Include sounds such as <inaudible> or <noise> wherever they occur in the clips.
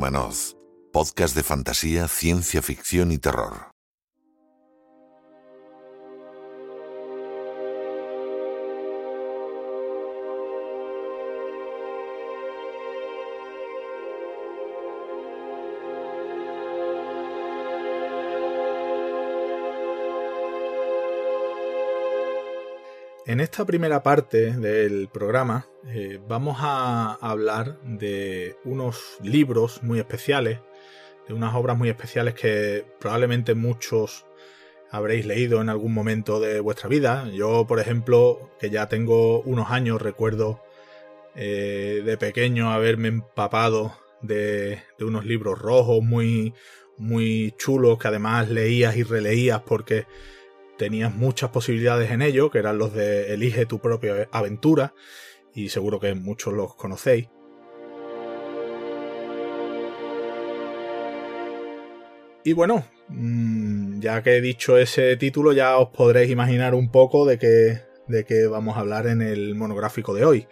Windhumanoz, podcast de fantasía, ciencia ficción y terror. En esta primera parte del programa eh, vamos a hablar de unos libros muy especiales, de unas obras muy especiales que probablemente muchos habréis leído en algún momento de vuestra vida. Yo, por ejemplo, que ya tengo unos años, recuerdo eh, de pequeño haberme empapado de, de, unos libros rojos muy, muy chulos que además leías y releías porque tenías muchas posibilidades en ello, que eran los de Elige tu propia aventura, y seguro que muchos los conocéis. Y bueno, mm, ya que he dicho ese título, ya os podréis imaginar un poco de qué, de qué vamos a hablar en el monográfico de hoy.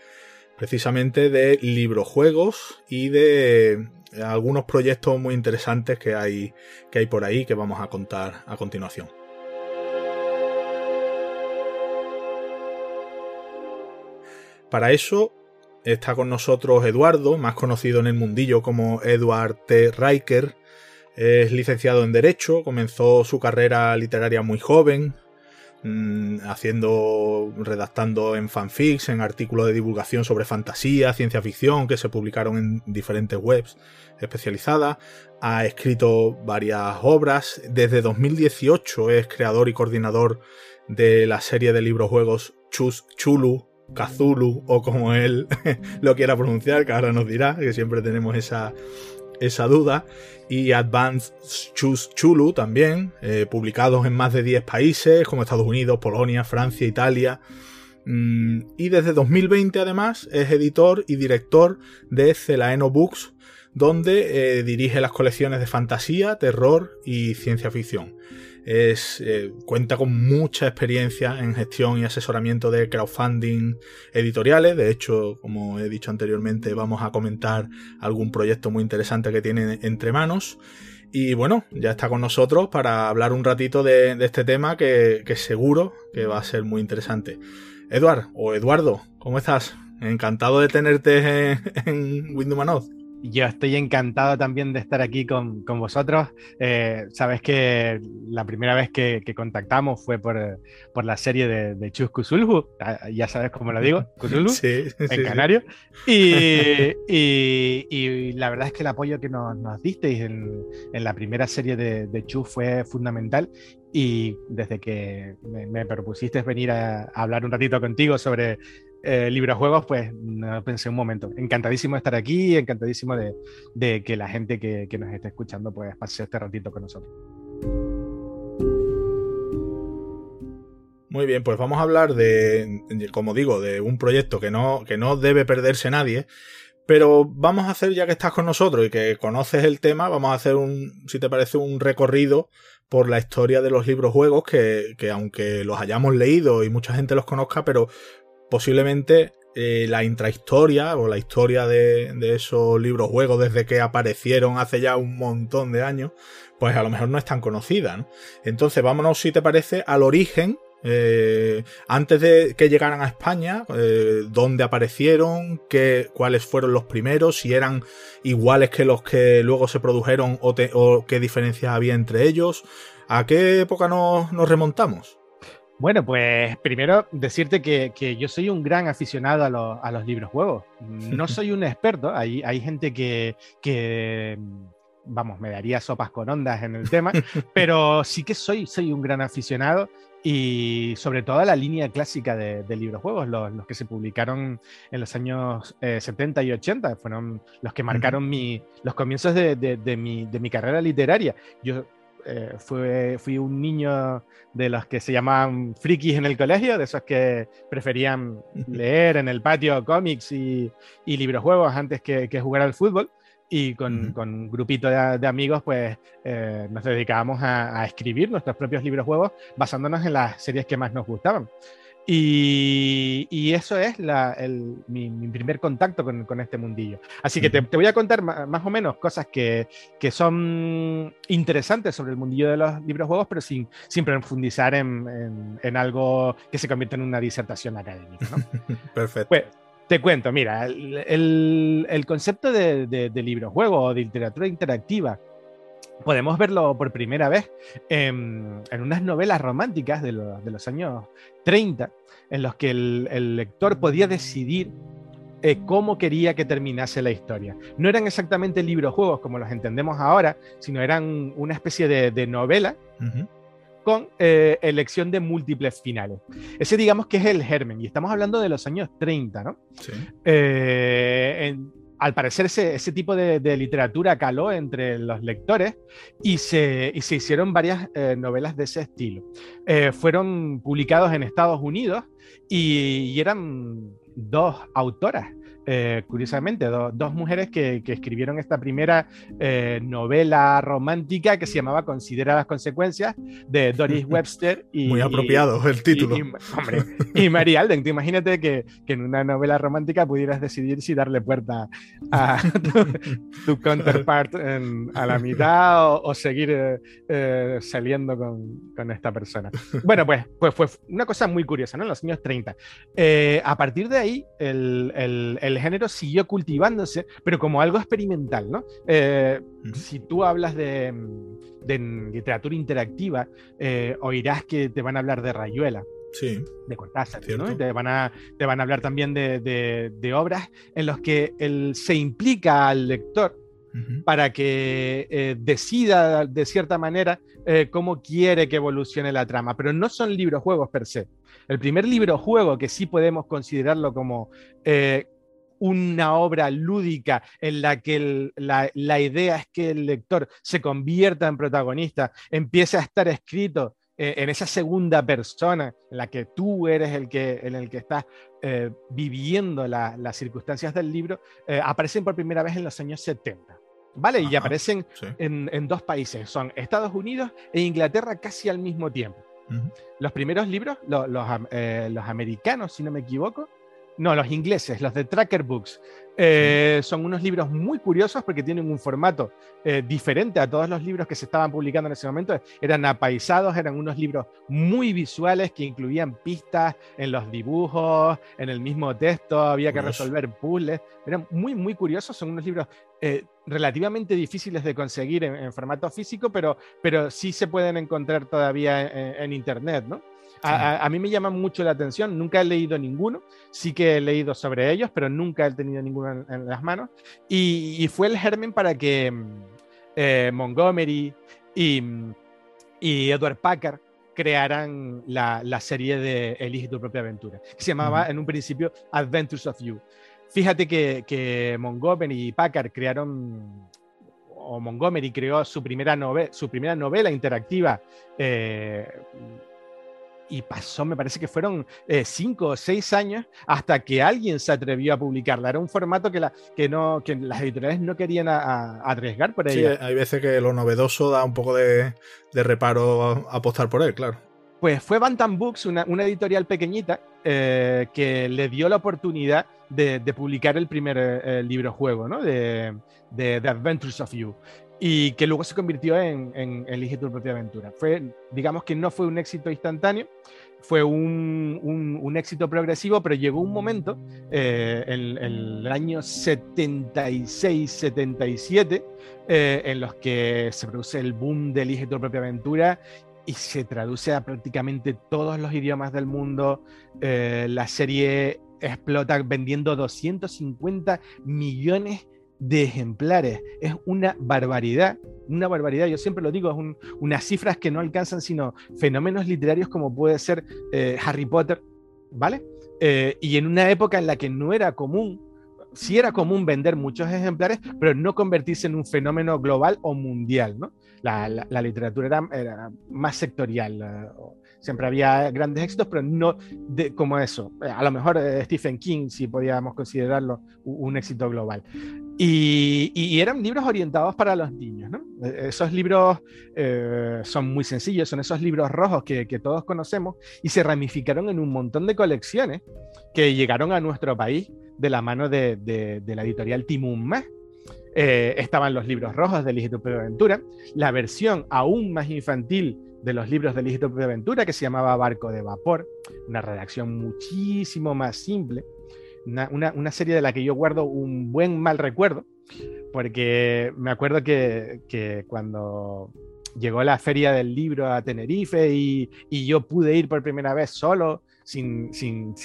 Precisamente de librojuegos y de algunos proyectos muy interesantes que hay, que hay por ahí que vamos a contar a continuación. Para eso está con nosotros Eduardo, más conocido en el mundillo como Edward T. Riker. Es licenciado en Derecho, comenzó su carrera literaria muy joven, mm, haciendo, redactando en fanfics, en artículos de divulgación sobre fantasía, ciencia ficción, que se publicaron en diferentes webs especializadas. Ha escrito varias obras. Desde 2018 es creador y coordinador de la serie de libros juegos Chus Chulu, Kazulu o como él <laughs> lo quiera pronunciar, que ahora nos dirá, que siempre tenemos esa, esa duda. Y Advanced Chulu también, eh, publicados en más de 10 países como Estados Unidos, Polonia, Francia, Italia. Mm, y desde 2020 además es editor y director de Celaeno Books, donde eh, dirige las colecciones de fantasía, terror y ciencia ficción. Es, eh, cuenta con mucha experiencia en gestión y asesoramiento de crowdfunding editoriales. De hecho, como he dicho anteriormente, vamos a comentar algún proyecto muy interesante que tiene entre manos. Y bueno, ya está con nosotros para hablar un ratito de, este tema que, seguro que va a ser muy interesante. Eduard o Eduardo, ¿cómo estás? Encantado de tenerte en, en yo estoy encantado también de estar aquí con, con vosotros. Eh, sabes que la primera vez que, que contactamos fue por, por, la serie de, de Chus Kusulhu, ah, ya sabes cómo lo digo, <laughs> Kusulhu, sí, en Canario. Y, <laughs> y, y, la verdad es que el apoyo que nos, nos disteis en, en, la primera serie de, de Chus fue fundamental. Y desde que me, me propusiste venir a, a hablar un ratito contigo sobre eh, librojuegos, pues no pensé un momento. Encantadísimo de estar aquí, encantadísimo de, que la gente que, que, nos esté escuchando pues pase este ratito con nosotros. Muy bien, pues vamos a hablar de, como digo, de un proyecto que no, que no debe perderse nadie, pero vamos a hacer, ya que estás con nosotros y que conoces el tema, vamos a hacer un, si te parece, un recorrido por la historia de los libros juegos que, que aunque los hayamos leído y mucha gente los conozca, pero posiblemente eh, la intrahistoria o la historia de, esos libros juegos desde que aparecieron hace ya un montón de años, pues a lo mejor no es tan conocida. ¿no? Entonces vámonos, si te parece, al origen. Eh, antes de que llegaran a España, eh, dónde aparecieron, qué, cuáles fueron los primeros, si eran iguales que los que luego se produjeron o, qué diferencias había entre ellos, a qué época nos remontamos. Bueno, pues primero decirte que, que, yo soy un gran aficionado a, lo, a los libros juegos. No <laughs> soy un experto, hay, hay gente que, que, vamos, me daría sopas con ondas en el tema, <laughs> pero sí que soy, soy un gran aficionado y sobre todo a la línea clásica de, de libros juegos, los, los, que se publicaron en los años eh, 70 y 80, fueron los que marcaron uh -huh. mi, los comienzos de, de, de, mi, de mi carrera literaria. Yo eh, fue, fui un niño de los que se llamaban frikis en el colegio, de esos que preferían leer en el patio cómics y, y librojuegos antes que, que, jugar al fútbol. Y con, un grupito de, de amigos, pues eh, nos dedicábamos a, a, escribir nuestros propios librojuegos basándonos en las series que más nos gustaban. Y, eso es mi, primer contacto con, este mundillo. Así que te, voy a contar más, o menos cosas que, son interesantes sobre el mundillo de los libros juegos, pero sin, sin profundizar en, algo que se convierta en una disertación académica. <laughs> Perfecto. Pues, te cuento, mira, el, concepto de, de, libro juego o de literatura interactiva podemos verlo por primera vez en, unas novelas románticas de, los años 30, en los que el, lector podía decidir eh, cómo quería que terminase la historia. No eran exactamente libros-juegos como los entendemos ahora, sino eran una especie de, novela con eh, elección de múltiples finales. Ese digamos que es el germen, y estamos hablando de los años 30, ¿no? Sí. Eh, al parecer ese, tipo de, literatura caló entre los lectores y se, hicieron varias eh, novelas de ese estilo. Eh, fueron publicados en Estados Unidos y eran dos autoras eh, curiosamente, dos mujeres que, escribieron esta primera eh, novela romántica que se llamaba Considera las consecuencias, de Doris <laughs> Webster. Y, Muy apropiado el título. Y, hombre, y Mary Alden. imagínate que, en una novela romántica pudieras decidir si darle puerta a tu, <laughs> counterpart a la mitad o, seguir eh, saliendo con, esta persona. Bueno, pues, pues fue una cosa muy curiosa, ¿no? En los años 30. a partir de ahí, el, el género siguió cultivándose, pero como algo experimental, ¿no? Eh, si tú hablas de, literatura interactiva, eh, oirás que te van a hablar de Rayuela. Sí. De Cortázar, ¿no? Y te van, a, te van a hablar también de, obras en las que él se implica al lector para que eh, decida de cierta manera cómo quiere que evolucione la trama, pero no son libros juegos per se. El primer libro juego que sí podemos considerarlo como una obra lúdica en la que la, idea es que el lector se convierta en protagonista, empiece a estar escrito eh, en esa segunda persona en la que tú eres el que, en el que estás eh, viviendo las circunstancias del libro, eh, aparecen por primera vez en los años 70. ¿Vale? y aparecen en, dos países, son Estados Unidos e Inglaterra casi al mismo tiempo. Los primeros libros, los, los americanos, si no me equivoco, no, los ingleses, los de Tracker Books. Eh, son unos libros muy curiosos porque tienen un formato eh, diferente a todos los libros que se estaban publicando en ese momento. Eran apaisados, eran unos libros muy visuales que incluían pistas en los dibujos, en el mismo texto, había que resolver puzzles. Eran muy, muy curiosos. Son unos libros eh, relativamente difíciles de conseguir en, formato físico, pero, pero sí se pueden encontrar todavía en Internet, ¿no? A, mí me llaman mucho la atención, nunca he leído ninguno, sí que he leído sobre ellos, pero nunca he tenido ninguno en, las manos. Y, fue el germen para que mm, eh, Montgomery y, y, Edward Packard crearan la, serie de Elige tu propia aventura, que se llamaba en un principio Adventures of You. Fíjate que, Montgomery y Packard crearon o Montgomery creó su primera, novela, su primera novela interactiva eh, y pasó, me parece que fueron eh, cinco o seis años hasta que alguien se atrevió a publicarla. Era un formato que, la, que, no, que las editoriales no querían arriesgar por ella. Sí, hay veces que lo novedoso da un poco de, reparo apostar por él, claro. Pues fue Bantam Books, una, editorial pequeñita, eh, que le dio la oportunidad de, publicar el primer eh, libro juego, ¿no? De, de The Adventures of You y que luego se convirtió en, en Elige tu propia aventura. Fue, digamos que no fue un éxito instantáneo, fue un, un, éxito progresivo, pero llegó un momento, eh, en, el año 76-77, eh, en los que se produce el boom de Elige tu propia aventura y se traduce a prácticamente todos los idiomas del mundo. Eh, la serie explota vendiendo 250 millones de de ejemplares. Es una barbaridad, una barbaridad. Yo siempre lo digo, es unas cifras que no alcanzan sino fenómenos literarios como puede ser eh, Harry Potter, ¿vale? Eh, y en una época en la que no era común, sí era común vender muchos ejemplares, pero no convertirse en un fenómeno global o mundial, ¿no? La, literatura era, más sectorial. Eh, siempre había grandes éxitos, pero no de, como eso. A lo mejor Stephen King, si podíamos considerarlo un éxito global. Y, eran libros orientados para los niños. E, esos libros eh, son muy sencillos, son esos libros rojos que, todos conocemos y se ramificaron en un montón de colecciones que llegaron a nuestro país de la mano de, la editorial Timum eh, estaban los libros rojos de Ligito Aventura, la versión aún más infantil de los libros de Ligito Aventura que se llamaba Barco de Vapor, una redacción muchísimo más simple una, serie de la que yo guardo un buen mal recuerdo, porque me acuerdo que, cuando llegó la feria del libro a Tenerife y, yo pude ir por primera vez solo, sin,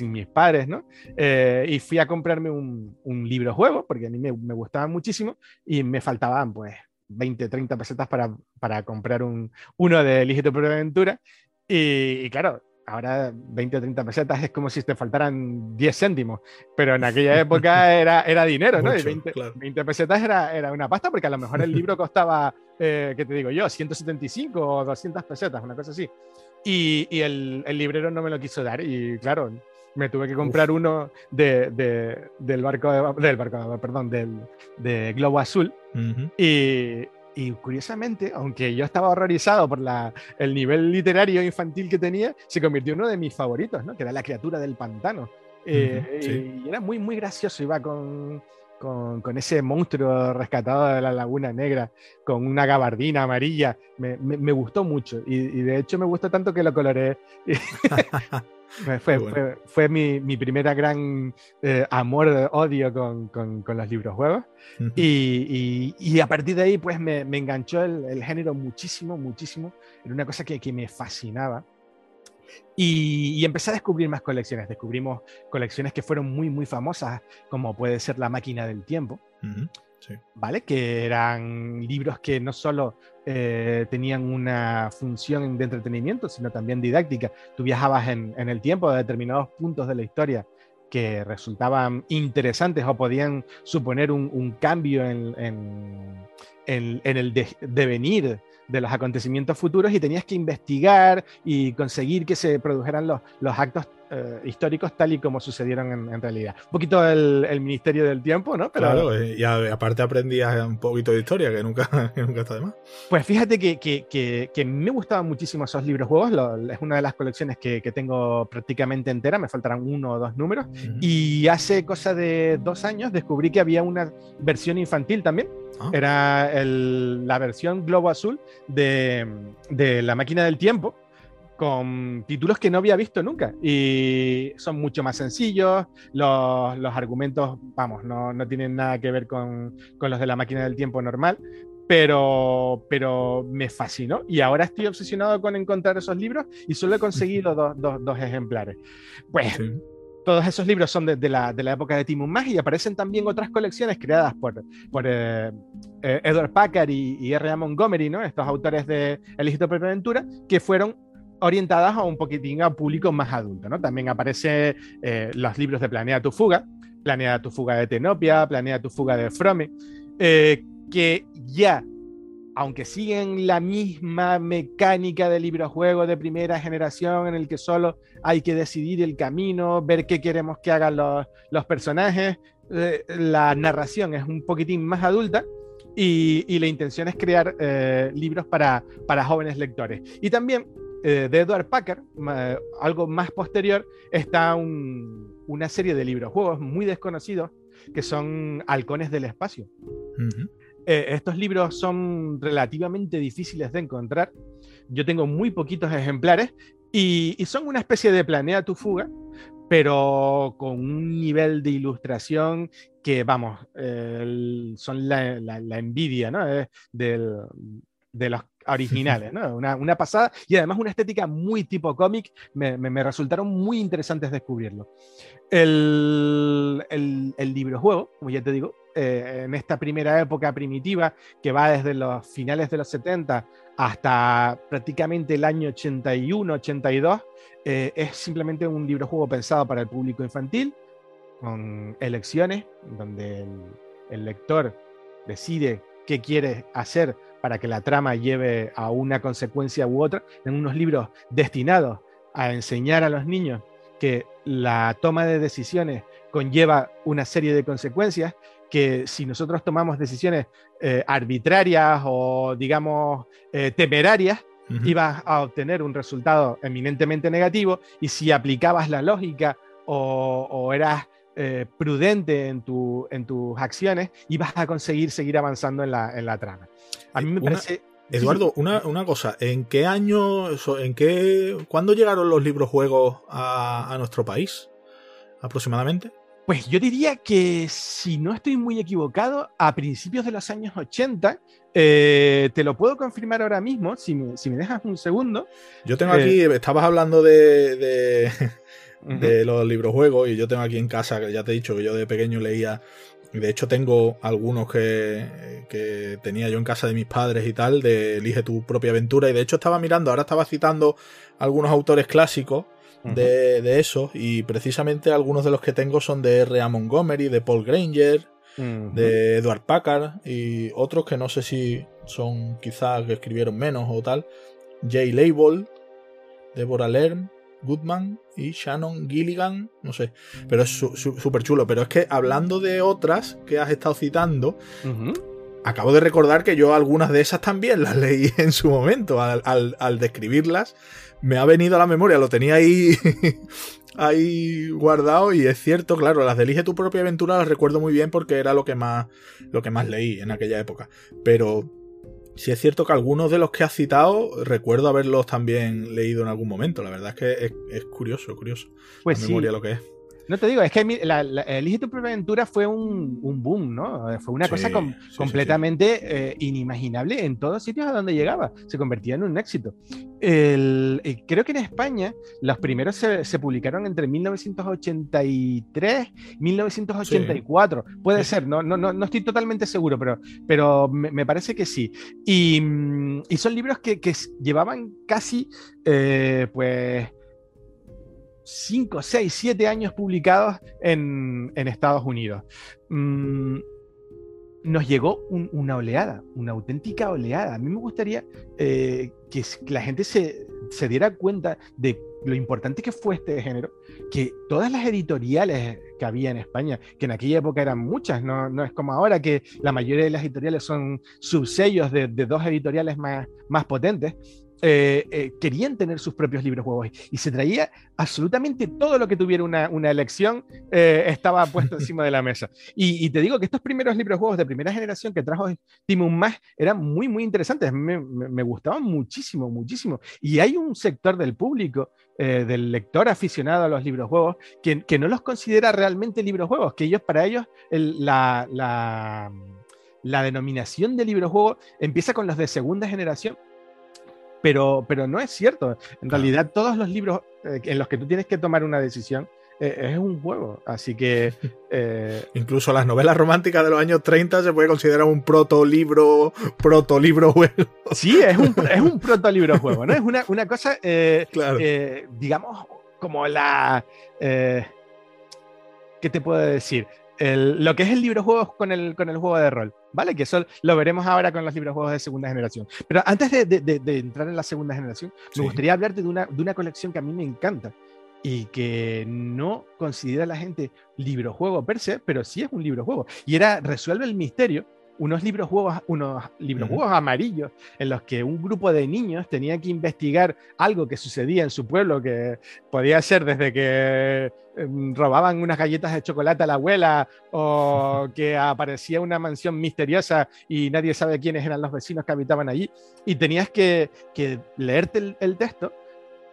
mis padres, ¿no? Eh, y fui a comprarme un, libro juego, porque a mí me, me gustaban muchísimo, y me faltaban pues 20, 30 pesetas para, para comprar un, uno de Ligito por Aventura. Y, y, claro, ahora 20 o 30 pesetas es como si te faltaran 10 céntimos, pero en aquella <laughs> época era, era dinero, ¿no? 20, pesetas era, era una pasta porque a lo mejor el <laughs> libro costaba, eh, ¿qué te digo yo? 175 o 200 pesetas, una cosa así. Y, y el, el, librero no me lo quiso dar y claro, me tuve que comprar uno de, de, del barco, de, del barco, perdón, del, de Globo Azul. y, y curiosamente, aunque yo estaba horrorizado por la, el nivel literario infantil que tenía, se convirtió en uno de mis favoritos, ¿no? que era La criatura del pantano. Eh, y era muy, muy gracioso, iba con, con, con, ese monstruo rescatado de la Laguna Negra, con una gabardina amarilla. Me, me, gustó mucho y, y, de hecho me gustó tanto que lo coloreé. <laughs> Fue, fue, mi, mi, primera gran eh, amor, odio con, con, con, los libros juegos. y, y, a partir de ahí, pues me, me enganchó el, el, género muchísimo, muchísimo. Era una cosa que, que me fascinaba. Y, y, empecé a descubrir más colecciones. Descubrimos colecciones que fueron muy, muy famosas, como puede ser La máquina del tiempo. ¿Vale? Que eran libros que no solo eh, tenían una función de entretenimiento, sino también didáctica. Tú viajabas en, el tiempo a determinados puntos de la historia que resultaban interesantes o podían suponer un, cambio en, el devenir de los acontecimientos futuros y tenías que investigar y conseguir que se produjeran los actos eh, históricos tal y como sucedieron en, realidad. Un poquito el, Ministerio del Tiempo, ¿no? claro, eh, y aparte aprendías un poquito de historia, que nunca, <laughs> nunca está de más. Pues fíjate que, que, que, me gustaban muchísimo esos libros juegos, es una de las colecciones que, tengo prácticamente entera, me faltarán uno o dos números, y hace cosa de dos años descubrí que había una versión infantil también, ah. era la versión Globo Azul de, de La Máquina del Tiempo, con títulos que no había visto nunca y son mucho más sencillos, los, los argumentos, vamos, no, no, tienen nada que ver con, con, los de la máquina del tiempo normal, pero, pero me fascinó y ahora estoy obsesionado con encontrar esos libros y solo he conseguido dos, dos, dos ejemplares. Pues todos esos libros son de, de, la, de, la, época de Timon Mag y aparecen también otras colecciones creadas por, por eh, eh, Edward Packard y, y R.A. Montgomery, ¿no? estos autores de El Egipto Aventura, que fueron orientadas a un poquitín a público más adulto, ¿no? También aparecen eh, los libros de Planea tu fuga, Planea tu fuga de Tenopia, Planea tu fuga de Frome, eh, que ya, aunque siguen la misma mecánica de libro-juego de primera generación en el que solo hay que decidir el camino, ver qué queremos que hagan los, los personajes, eh, la narración es un poquitín más adulta, y, y, la intención es crear libros para, para jóvenes lectores. Y también eh, de Edward Packard, algo más posterior, está una serie de libros, juegos muy desconocidos que son Halcones del Espacio. Eh, estos libros son relativamente difíciles de encontrar. Yo tengo muy poquitos ejemplares y, son una especie de planea tu fuga, pero con un nivel de ilustración que, vamos, son la, envidia ¿no? Eh, de los originales. Una, pasada y además una estética muy tipo cómic, me, resultaron muy interesantes descubrirlo. El, el, el libro juego, como ya te digo, eh, en esta primera época primitiva que va desde los finales de los 70 hasta prácticamente el año 81-82, eh, es simplemente un libro juego pensado para el público infantil, con elecciones, donde el, el lector decide qué quiere hacer para que la trama lleve a una consecuencia u otra, en unos libros destinados a enseñar a los niños que la toma de decisiones conlleva una serie de consecuencias, que si nosotros tomamos decisiones eh, arbitrarias o, digamos, eh, temerarias, ibas a obtener un resultado eminentemente negativo y si aplicabas la lógica o, eras eh, prudente en, tu, en tus acciones, ibas a conseguir seguir avanzando en la, en la trama. A mí me parece... Eduardo, una, cosa, ¿en qué año, en qué, cuándo llegaron los libros juegos a, nuestro país? Aproximadamente. Pues yo diría que, si no estoy muy equivocado, a principios de los años 80, eh, te lo puedo confirmar ahora mismo, si me, dejas un segundo. Yo tengo aquí, eh, estabas hablando de, de, de los libros juegos y yo tengo aquí en casa, que ya te he dicho que yo de pequeño leía de hecho, tengo algunos que, tenía yo en casa de mis padres y tal, de Elige tu propia aventura. Y de hecho, estaba mirando, ahora estaba citando algunos autores clásicos de, eso. Y precisamente algunos de los que tengo son de R.A. Montgomery, de Paul Granger, de Edward Packard y otros que no sé si son quizás que escribieron menos o tal. Jay Label, Deborah Lerm, Goodman y Shannon Gilligan, no sé, pero es súper chulo. Pero es que hablando de otras que has estado citando, acabo de recordar que yo algunas de esas también las leí <laughs> en su momento. Al, describirlas, me ha venido a la memoria, lo tenía ahí, <laughs> ahí guardado y es cierto, claro, las de Elige tu propia aventura las recuerdo muy bien porque era lo que más, lo que más leí en aquella época. Pero si es cierto que algunos de los que has citado recuerdo haberlos también leído en algún momento. La verdad es que es, curioso, curioso. Pues la memoria lo que es. No te digo, es que la, Elige tu propia aventura fue un, boom, ¿no? Fue una cosa completamente eh, inimaginable en todos sitios a donde llegaba. Se convertía en un éxito. Eh, creo que en España los primeros se, publicaron entre 1983 y 1984. Puede ser, no, no, no, estoy totalmente seguro, pero, pero me, parece que sí. Y, mm, son libros que, llevaban casi, eh, pues 5, 6, 7 años publicados en, Estados Unidos. Mm, nos llegó una oleada, una auténtica oleada. A mí me gustaría eh, que, la gente se, diera cuenta de lo importante que fue este género, que todas las editoriales que había en España, que en aquella época eran muchas, no, es como ahora que la mayoría de las editoriales son subsellos de, de dos editoriales más, más potentes, eh, eh, querían tener sus propios libros juegos y se traía absolutamente todo lo que tuviera una, elección eh, estaba puesto encima de la mesa. Y, te digo que estos primeros libros juegos de primera generación que trajo Timon Más eran muy, muy interesantes. Me, me, gustaban muchísimo, muchísimo. Y hay un sector del público, del lector aficionado a los libros juegos, que, que, no los considera realmente libros juegos, que ellos, para ellos, la, la, denominación de libros juegos empieza con los de segunda generación pero, pero no es cierto. En realidad, todos los libros eh, en los que tú tienes que tomar una decisión eh, es un juego. Así que. <laughs> Eh, Incluso las novelas románticas de los años 30 se puede considerar un proto-libro, proto-libro juego. Sí, es un, es un proto-libro juego, ¿no? Es una, una cosa, digamos, como la. ¿Qué te puedo decir? lo que es el libro juegos con el, con el juego de rol, ¿vale? Que eso lo veremos ahora con los libros juegos de segunda generación. Pero antes de, entrar en la segunda generación, me gustaría hablarte de una, de una colección que a mí me encanta y que no considera la gente libro juego per se, pero sí es un libro juego. Y era Resuelve el misterio unos libros juegos, unos libros juegos amarillos en los que un grupo de niños tenía que investigar algo que sucedía en su pueblo, que podía ser desde que em, robaban unas galletas de chocolate a la abuela o <laughs> que aparecía una mansión misteriosa y nadie sabe quiénes eran los vecinos que habitaban allí. Y tenías que, leerte el texto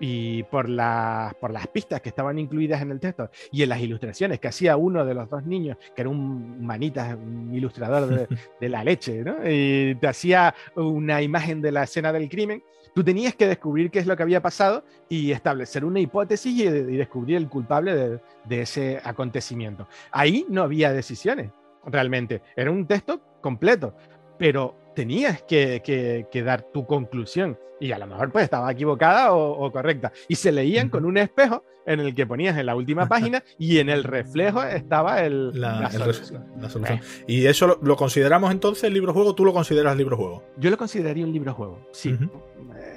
y por las, por las pistas que estaban incluidas en el texto y en las ilustraciones que hacía uno de los dos niños, que era un manita, un ilustrador <laughs> de, la leche, ¿no? y te hacía una imagen de la escena del crimen, tú tenías que descubrir qué es lo que había pasado y establecer una hipótesis y, descubrir el culpable de, de ese acontecimiento. Ahí no había decisiones, realmente, era un texto completo, pero tenías que, dar tu conclusión y a lo mejor pues estaba equivocada o, correcta. Y se leían con un espejo en el que ponías en la última <laughs> página y en el reflejo estaba el, la, solución. Eh. ¿Y eso lo, consideramos entonces libro juego? ¿Tú lo consideras libro juego? Yo lo consideraría un libro juego, sí.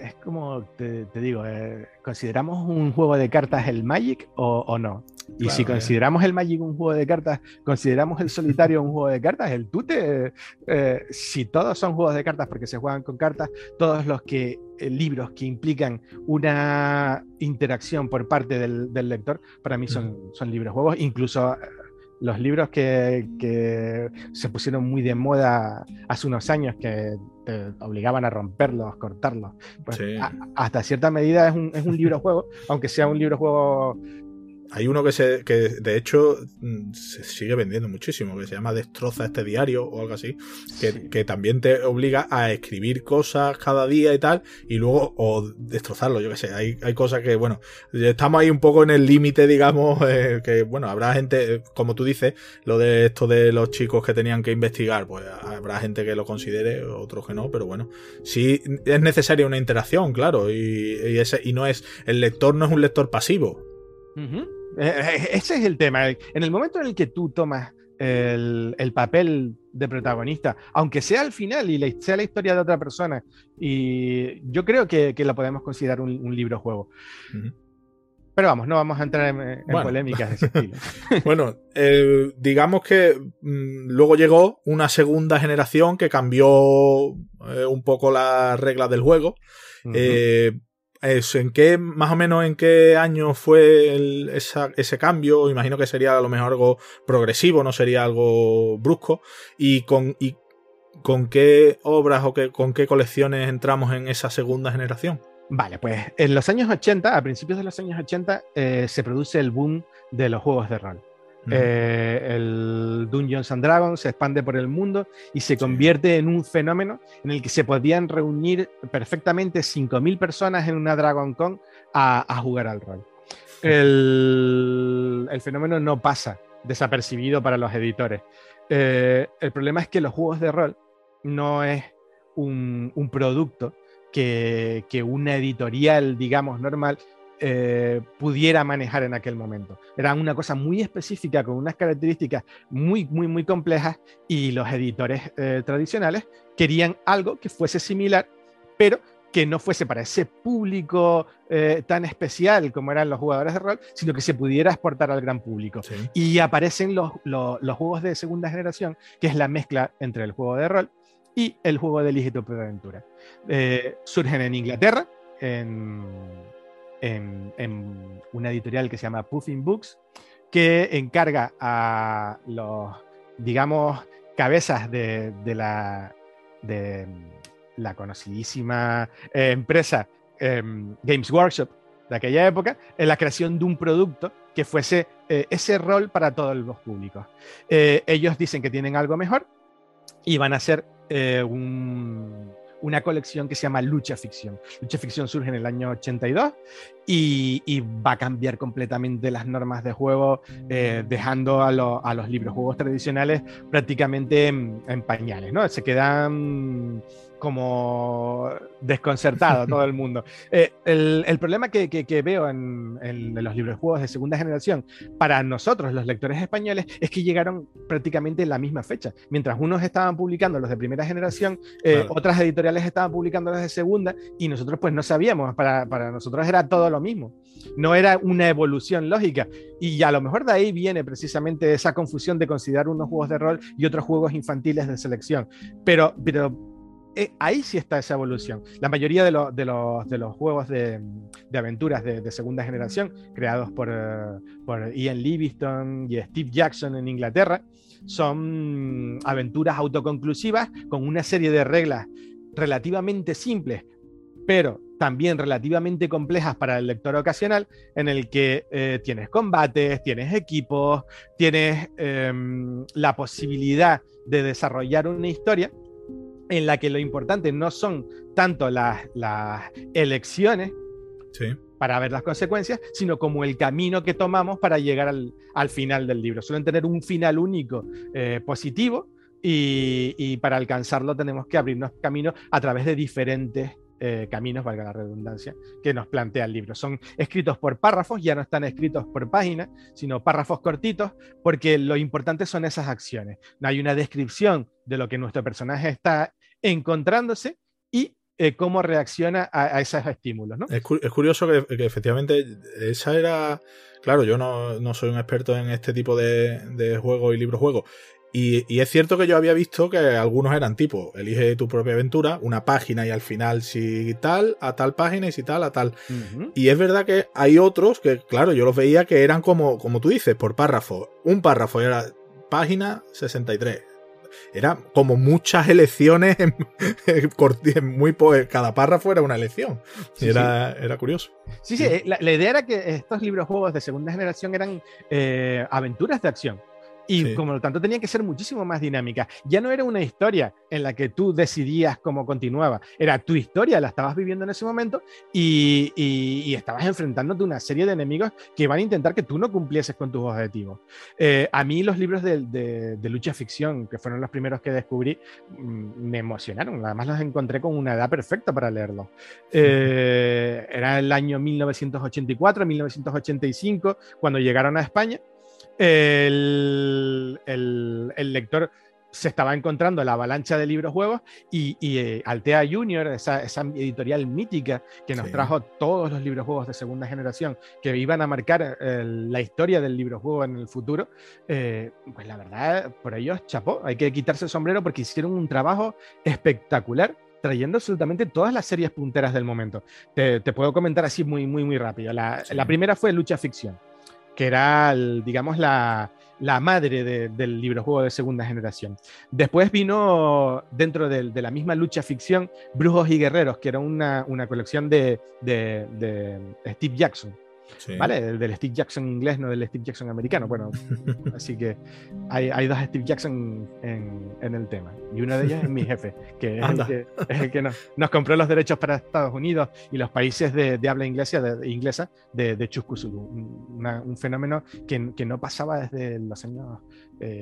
Es como te, digo, eh, ¿consideramos un juego de cartas el Magic o, no? Y si consideramos el Magic un juego de cartas, consideramos el solitario un juego de cartas, el Tute, eh, si todos son juegos de cartas porque se juegan con cartas, todos los que eh, libros que implican una interacción por parte del, lector, para mí son, son libros juegos, incluso los libros que, se pusieron muy de moda hace unos años que te obligaban a romperlos, cortarlos. Pues hasta cierta medida es un, es un libro juego, aunque sea un libro juego hay uno que, se, que de hecho mm, se sigue vendiendo muchísimo, que se llama Destroza este diario o algo así, que, también te obliga a escribir cosas cada día y tal, y luego, o destrozarlo, yo que sé, hay, hay cosas que, bueno, estamos ahí un poco en el límite, digamos, eh, que, bueno, habrá gente, como tú dices, lo de esto de los chicos que tenían que investigar, pues habrá gente que lo considere, otros que no, pero bueno, sí es necesaria una interacción, claro, y, ese, y no es, el lector no es un lector pasivo. Ese es el tema. En el momento en el que tú tomas el, papel de protagonista, aunque sea al final y sea la historia de otra persona, y yo creo que, que lo podemos considerar un, libro juego. Pero vamos, no vamos a entrar en, polémicas de ese estilo. <laughs> bueno, eh, digamos que mm, luego llegó una segunda generación que cambió un poco las reglas del juego. ¿En qué, más o menos en qué año fue ese cambio? Imagino que sería a lo mejor algo progresivo, no sería algo brusco. ¿Y con, con qué obras o con qué colecciones entramos en esa segunda generación? Vale, pues en los años 80, a principios de los años 80, eh, se produce el boom de los juegos de rol. Eh, el Dungeons and Dragons se expande por el mundo y se convierte en un fenómeno en el que se podían reunir perfectamente 5.000 personas en una Dragon Con a, jugar al rol. El, fenómeno no pasa desapercibido para los editores. Eh, el problema es que los juegos de rol no es un, producto que, que, una editorial, digamos, normal eh, pudiera manejar en aquel momento. Era una cosa muy específica, con unas características muy, muy, muy complejas y los editores eh, tradicionales querían algo que fuese similar, pero que no fuese para ese público eh, tan especial como eran los jugadores de rol, sino que se pudiera exportar al gran público. Y aparecen los, los, juegos de segunda generación, que es la mezcla entre el juego de rol y el juego de Elige tu aventura. surgen en Inglaterra, en en, una editorial que se llama Puffin Books, que encarga a los, digamos, cabezas de, la, de la conocidísima eh, empresa em, Games Workshop de aquella época, en la creación de un producto que fuese eh, ese rol para todos los públicos. Eh, ellos dicen que tienen algo mejor y van a hacer un, una colección que se llama Lucha Ficción. Lucha Ficción surge en el año 82 y, va a cambiar completamente las normas de juego, eh, dejando a, los libros juegos tradicionales prácticamente en, pañales, ¿no? Se quedan como desconcertado todo el mundo. <laughs> Eh, el, problema que, veo en, los libros juegos de segunda generación para nosotros, los lectores españoles, es que llegaron prácticamente en la misma fecha. Mientras unos estaban publicando los de primera generación, eh, otras editoriales estaban publicando los de segunda y nosotros pues no sabíamos, para, para nosotros era todo lo mismo. No era una evolución lógica. Y a lo mejor de ahí viene precisamente esa confusión de considerar unos juegos de rol y otros juegos infantiles de selección. Pero, pero eh, ahí sí está esa evolución. La mayoría de, los, juegos de, aventuras de, segunda generación, creados por, eh, Ian Livingstone y Steve Jackson en Inglaterra, son aventuras autoconclusivas con una serie de reglas relativamente simples, pero también relativamente complejas para el lector ocasional, en el que eh, tienes combates, tienes equipos, tienes em, la posibilidad de desarrollar una historia en la que lo importante no son tanto las, elecciones para ver las consecuencias, sino como el camino que tomamos para llegar al, final del libro. Suelen tener un final único eh, positivo y, para alcanzarlo tenemos que abrirnos caminos a través de diferentes eh, caminos, valga la redundancia, que nos plantea el libro. Son escritos por párrafos, ya no están escritos por página, sino párrafos cortitos, porque lo importante son esas acciones. No hay una descripción de lo que nuestro personaje está encontrándose y eh, cómo reacciona a, esos estímulos. ¿no? Es, curioso que, efectivamente esa era, claro, yo no, soy un experto en este tipo de, de juegos y libros juegos. Y, es cierto que yo había visto que algunos eran tipo, elige tu propia aventura, una página y al final si tal, a tal página y si tal, a tal. Y es verdad que hay otros que, claro, yo los veía que eran como, como tú dices, por párrafo. Un párrafo era página 63, era como muchas elecciones en, <laughs> muy cada párrafo era una elección. era, era curioso. Sí, sí, la, idea era que estos libros juegos de segunda generación eran eh, aventuras de acción. Y como lo tanto tenía que ser muchísimo más dinámica. Ya no era una historia en la que tú decidías cómo continuaba. Era tu historia, la estabas viviendo en ese momento y, y, estabas enfrentándote a una serie de enemigos que van a intentar que tú no cumplieses con tus objetivos. Eh, a mí los libros de, de, lucha ficción, que fueron los primeros que descubrí, mm, me emocionaron. Además los encontré con una edad perfecta para leerlos. Eh, era el año 1984, 1985, cuando llegaron a España el, lector se estaba encontrando la avalancha de libros juegos y, eh, Altea Junior, esa, editorial mítica que nos trajo todos los libros juegos de segunda generación que iban a marcar la historia del libro juego en el futuro, eh, pues la verdad, por ellos chapó, hay que quitarse el sombrero porque hicieron un trabajo espectacular trayendo absolutamente todas las series punteras del momento. Te, puedo comentar así muy, muy, muy rápido. La, la primera fue Lucha Ficción que era, digamos, la, madre del libro juego de segunda generación. Después vino, dentro de, la misma lucha ficción, Brujos y Guerreros, que era una, colección de, de Steve Jackson. ¿Vale? El del Steve Jackson inglés, no del Steve Jackson americano. Bueno, <laughs> así que hay, dos Steve Jackson en, el tema. Y uno de ellos es mi jefe, que es el que, nos, compró los derechos para Estados Unidos y los países de, habla inglesa de, inglesa de, de un fenómeno que, que, no pasaba desde los años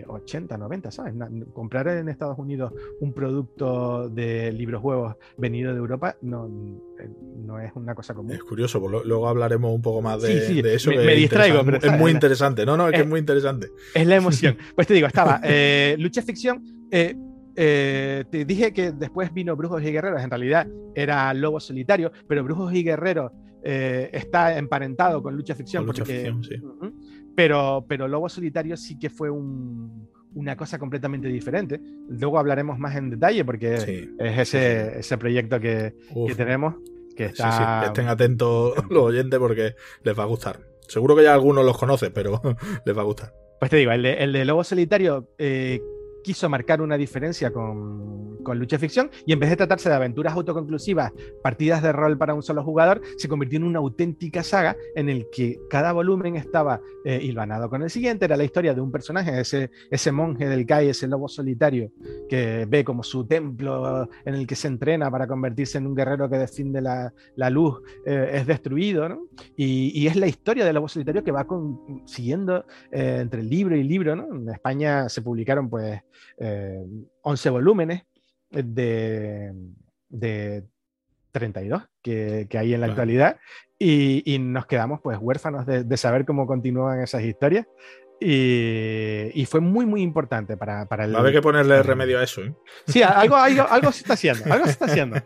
80, eh, 90, ¿sabes? comprar en Estados Unidos un producto de libros juegos venido de Europa no, eh, no es una cosa común. Es curioso, pues luego hablaremos un poco más de, eso. Me, distraigo, pero es muy interesante. No, no, es, que es muy interesante. Es la emoción. <laughs> Pues te digo, estaba eh, Lucha Ficción. te dije que después vino Brujos y Guerreros, en realidad era Lobo Solitario, pero Brujos y Guerreros está emparentado con Lucha Ficción. porque, ficción, sí. Pero, pero Lobo Solitario sí que fue una cosa completamente diferente. Luego hablaremos más en detalle porque es ese, ese proyecto que, tenemos. Que está... Estén atentos <laughs> los oyentes porque les va a gustar. Seguro que ya algunos los conoce, pero <laughs> les va a gustar. Pues te digo, el de, el de Lobo Solitario eh, quiso marcar una diferencia con, con, Lucha Ficción y en vez de tratarse de aventuras autoconclusivas, partidas de rol para un solo jugador, se convirtió en una auténtica saga en el que cada volumen estaba eh, hilvanado con el siguiente. Era la historia de un personaje, ese, ese monje del Kai, ese lobo solitario que ve como su templo en el que se entrena para convertirse en un guerrero que defiende la, la luz eh, es destruido. Y, y, es la historia del lobo solitario que va siguiendo eh, entre libro y libro. En España se publicaron pues 11 eh, volúmenes de, de 32 que, que, hay en la actualidad y, nos quedamos pues huérfanos de, saber cómo continúan esas historias y, fue muy muy importante para, para el... Va a haber que ponerle remedio a eso. ¿eh? Sí, algo, algo, algo, se está haciendo, algo se está haciendo.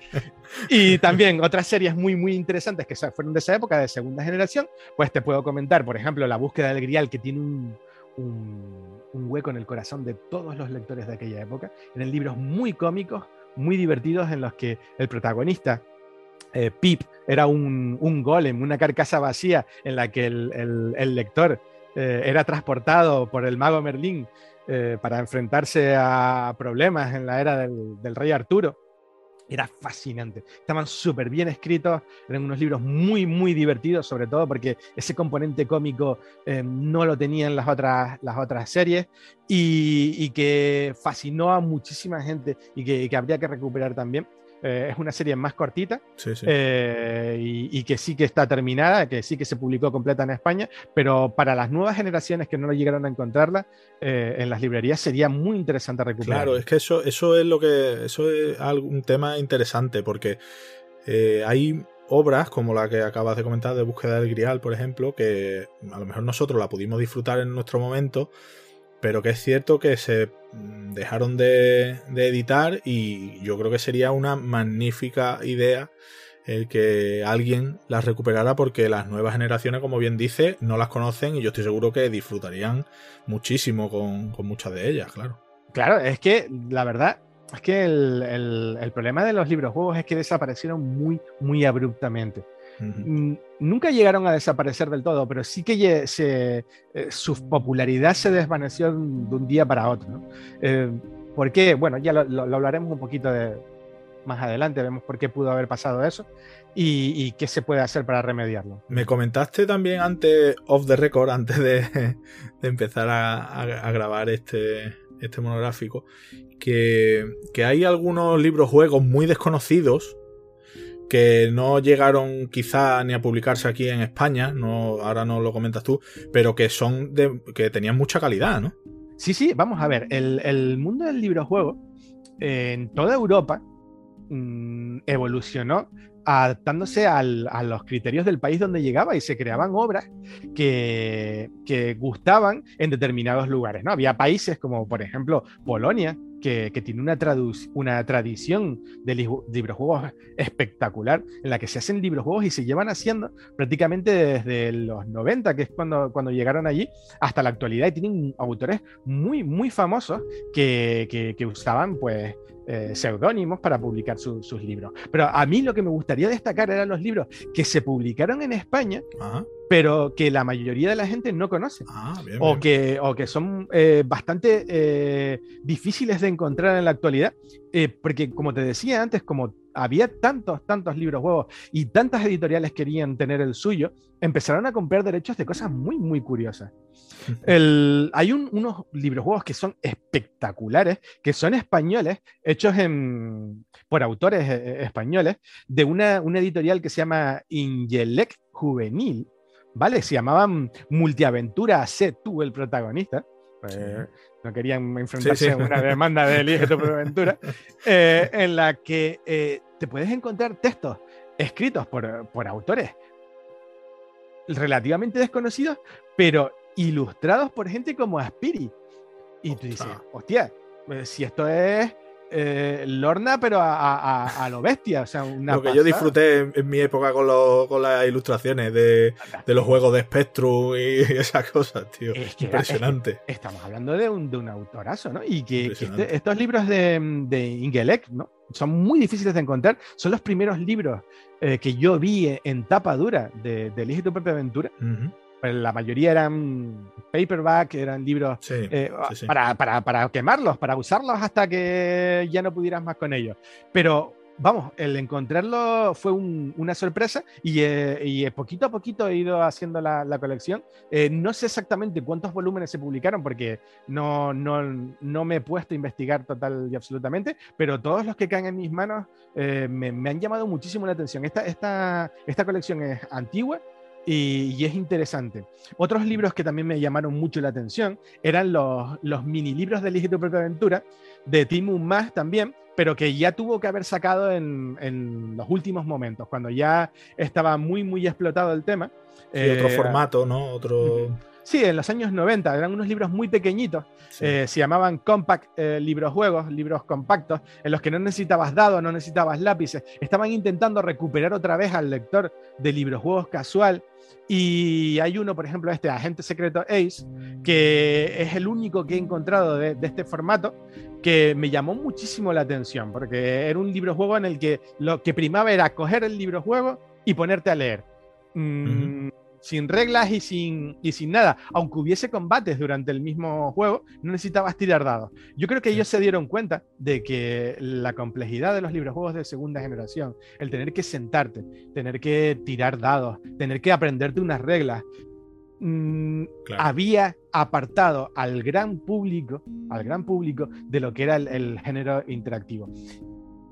Y <laughs> también otras series muy muy interesantes que fueron de esa época, de segunda generación, pues te puedo comentar, por ejemplo, La búsqueda del grial que tiene un, un, hueco en el corazón de todos los lectores de aquella época. Eran libros muy cómicos, muy divertidos en los que el protagonista, eh, Pip, era un, un, golem, una carcasa vacía en la que el, lector eh, era transportado por el mago Merlín eh, para enfrentarse a problemas en la era del rey Arturo. Era fascinante. Estaban súper bien escritos, eran unos libros muy, muy divertidos, sobre todo porque ese componente cómico eh, no lo tenían las otras, las otras series y, que fascinó a muchísima gente y que habría que recuperar también. Eh, es una serie más cortita eh, y, que sí que está terminada, que sí que se publicó completa en España, pero para las nuevas generaciones que no lo llegaron a encontrarla eh, en las librerías sería muy interesante recuperar. Claro, es que eso, eso es lo que eso es un tema interesante porque hay obras como la que acabas de comentar de Búsqueda del Grial, por ejemplo, que a lo mejor nosotros la pudimos disfrutar en nuestro momento, pero que es cierto que se dejaron de, de editar y yo creo que sería una magnífica idea el que alguien las recuperara porque las nuevas generaciones, como bien dice, no las conocen y yo estoy seguro que disfrutarían muchísimo con, muchas de ellas, claro. Claro, es que la verdad es que el, problema de los libros juegos es que desaparecieron muy, muy abruptamente. Mm, nunca llegaron a desaparecer del todo, pero sí que se, eh, su popularidad se desvaneció de un día para otro. Eh, ¿Por qué? Bueno, ya lo hablaremos un poquito de, más adelante vemos por qué pudo haber pasado eso y, qué se puede hacer para remediarlo. Me comentaste también antes, off the record, antes de, <laughs> empezar a, grabar este, este monográfico, que, hay algunos libros juegos muy desconocidos que no llegaron quizá ni a publicarse aquí en España, no, ahora no lo comentas tú, pero que son de, que tenían mucha calidad, ¿no? Sí, sí, vamos a ver, el, el mundo del librojuego en toda Europa Mm, evolucionó adaptándose a los criterios del país donde llegaba y se creaban obras que, gustaban en determinados lugares. ¿no? Había países como, por ejemplo, Polonia, que, tiene una, una tradición de librojuegos espectacular, en la que se hacen librojuegos y se llevan haciendo prácticamente desde los 90, que es cuando, cuando llegaron allí, hasta la actualidad, y tienen autores muy, muy famosos que, que usaban, pues, eh, seudónimos para publicar sus libros. Pero a mí lo que me gustaría destacar eran los libros que se publicaron en España, pero que la mayoría de la gente no conoce. Ah, o, Que, o que son eh, bastante eh, difíciles de encontrar en la actualidad. porque como te decía antes, como había tantos, tantos libros juegos y tantas editoriales querían tener el suyo, empezaron a comprar derechos de cosas muy, muy curiosas. <laughs> hay unos libros juegos que son espectaculares, que son españoles, hechos en, por autores eh, eh, españoles, de una, una editorial que se llama Ingelec Juvenil, ¿vale? Se llamaban Multiaventura C, tú el protagonista. Eh, no querían enfrentarse a una demanda de Elige tu aventura, <laughs> en la que te puedes encontrar textos escritos por, por autores relativamente desconocidos, pero ilustrados por gente como Aspiri. Y tú dices, hostia, eh, si esto es eh, Lorna, pero a, lo bestia. O sea, lo que yo disfruté en, mi época con, con las ilustraciones de, los juegos de Spectrum y <laughs> esas cosas, tío. Impresionante. estamos hablando de un, de un autorazo, ¿no? Y que, este, estos libros de, de Ingelec, ¿no? Son muy difíciles de encontrar. Son los primeros libros eh, que yo vi en tapa dura de, de Elige tu propia aventura. Pues la mayoría eran paperback, eran libros eh, Para, quemarlos, para usarlos hasta que ya no pudieras más con ellos. Pero vamos, el encontrarlo fue una sorpresa y, eh, poquito a poquito he ido haciendo la, colección. Eh, no sé exactamente cuántos volúmenes se publicaron porque no, no, me he puesto a investigar total y absolutamente, pero todos los que caen en mis manos me, han llamado muchísimo la atención. Esta, esta, esta colección es antigua, y, es interesante. Otros libros que también me llamaron mucho la atención eran los, los mini libros de Elige tu propia aventura, de Tim Más también, pero que ya tuvo que haber sacado en, en, los últimos momentos, cuando ya estaba muy, muy explotado el tema. Sí, otro eh, formato, ¿no? Otro... Sí, en los años 90 eran unos libros muy pequeñitos, eh, se llamaban compact eh, libros juegos, libros compactos, en los que no necesitabas dados, no necesitabas lápices, estaban intentando recuperar otra vez al lector de libros juegos casual. Y hay uno, por ejemplo, este Agente Secreto Ace, que es el único que he encontrado de, este formato, que me llamó muchísimo la atención, porque era un libro juego en el que lo que primaba era coger el libro juego y ponerte a leer. Mm, sin reglas y sin, y sin nada. Aunque hubiese combates durante el mismo juego, no necesitabas tirar dados. Yo creo que ellos se dieron cuenta de que la complejidad de los libros juegos de segunda generación, el tener que sentarte, tener que tirar dados, tener que aprenderte unas reglas, mm, había apartado al gran público, al gran público de lo que era el género interactivo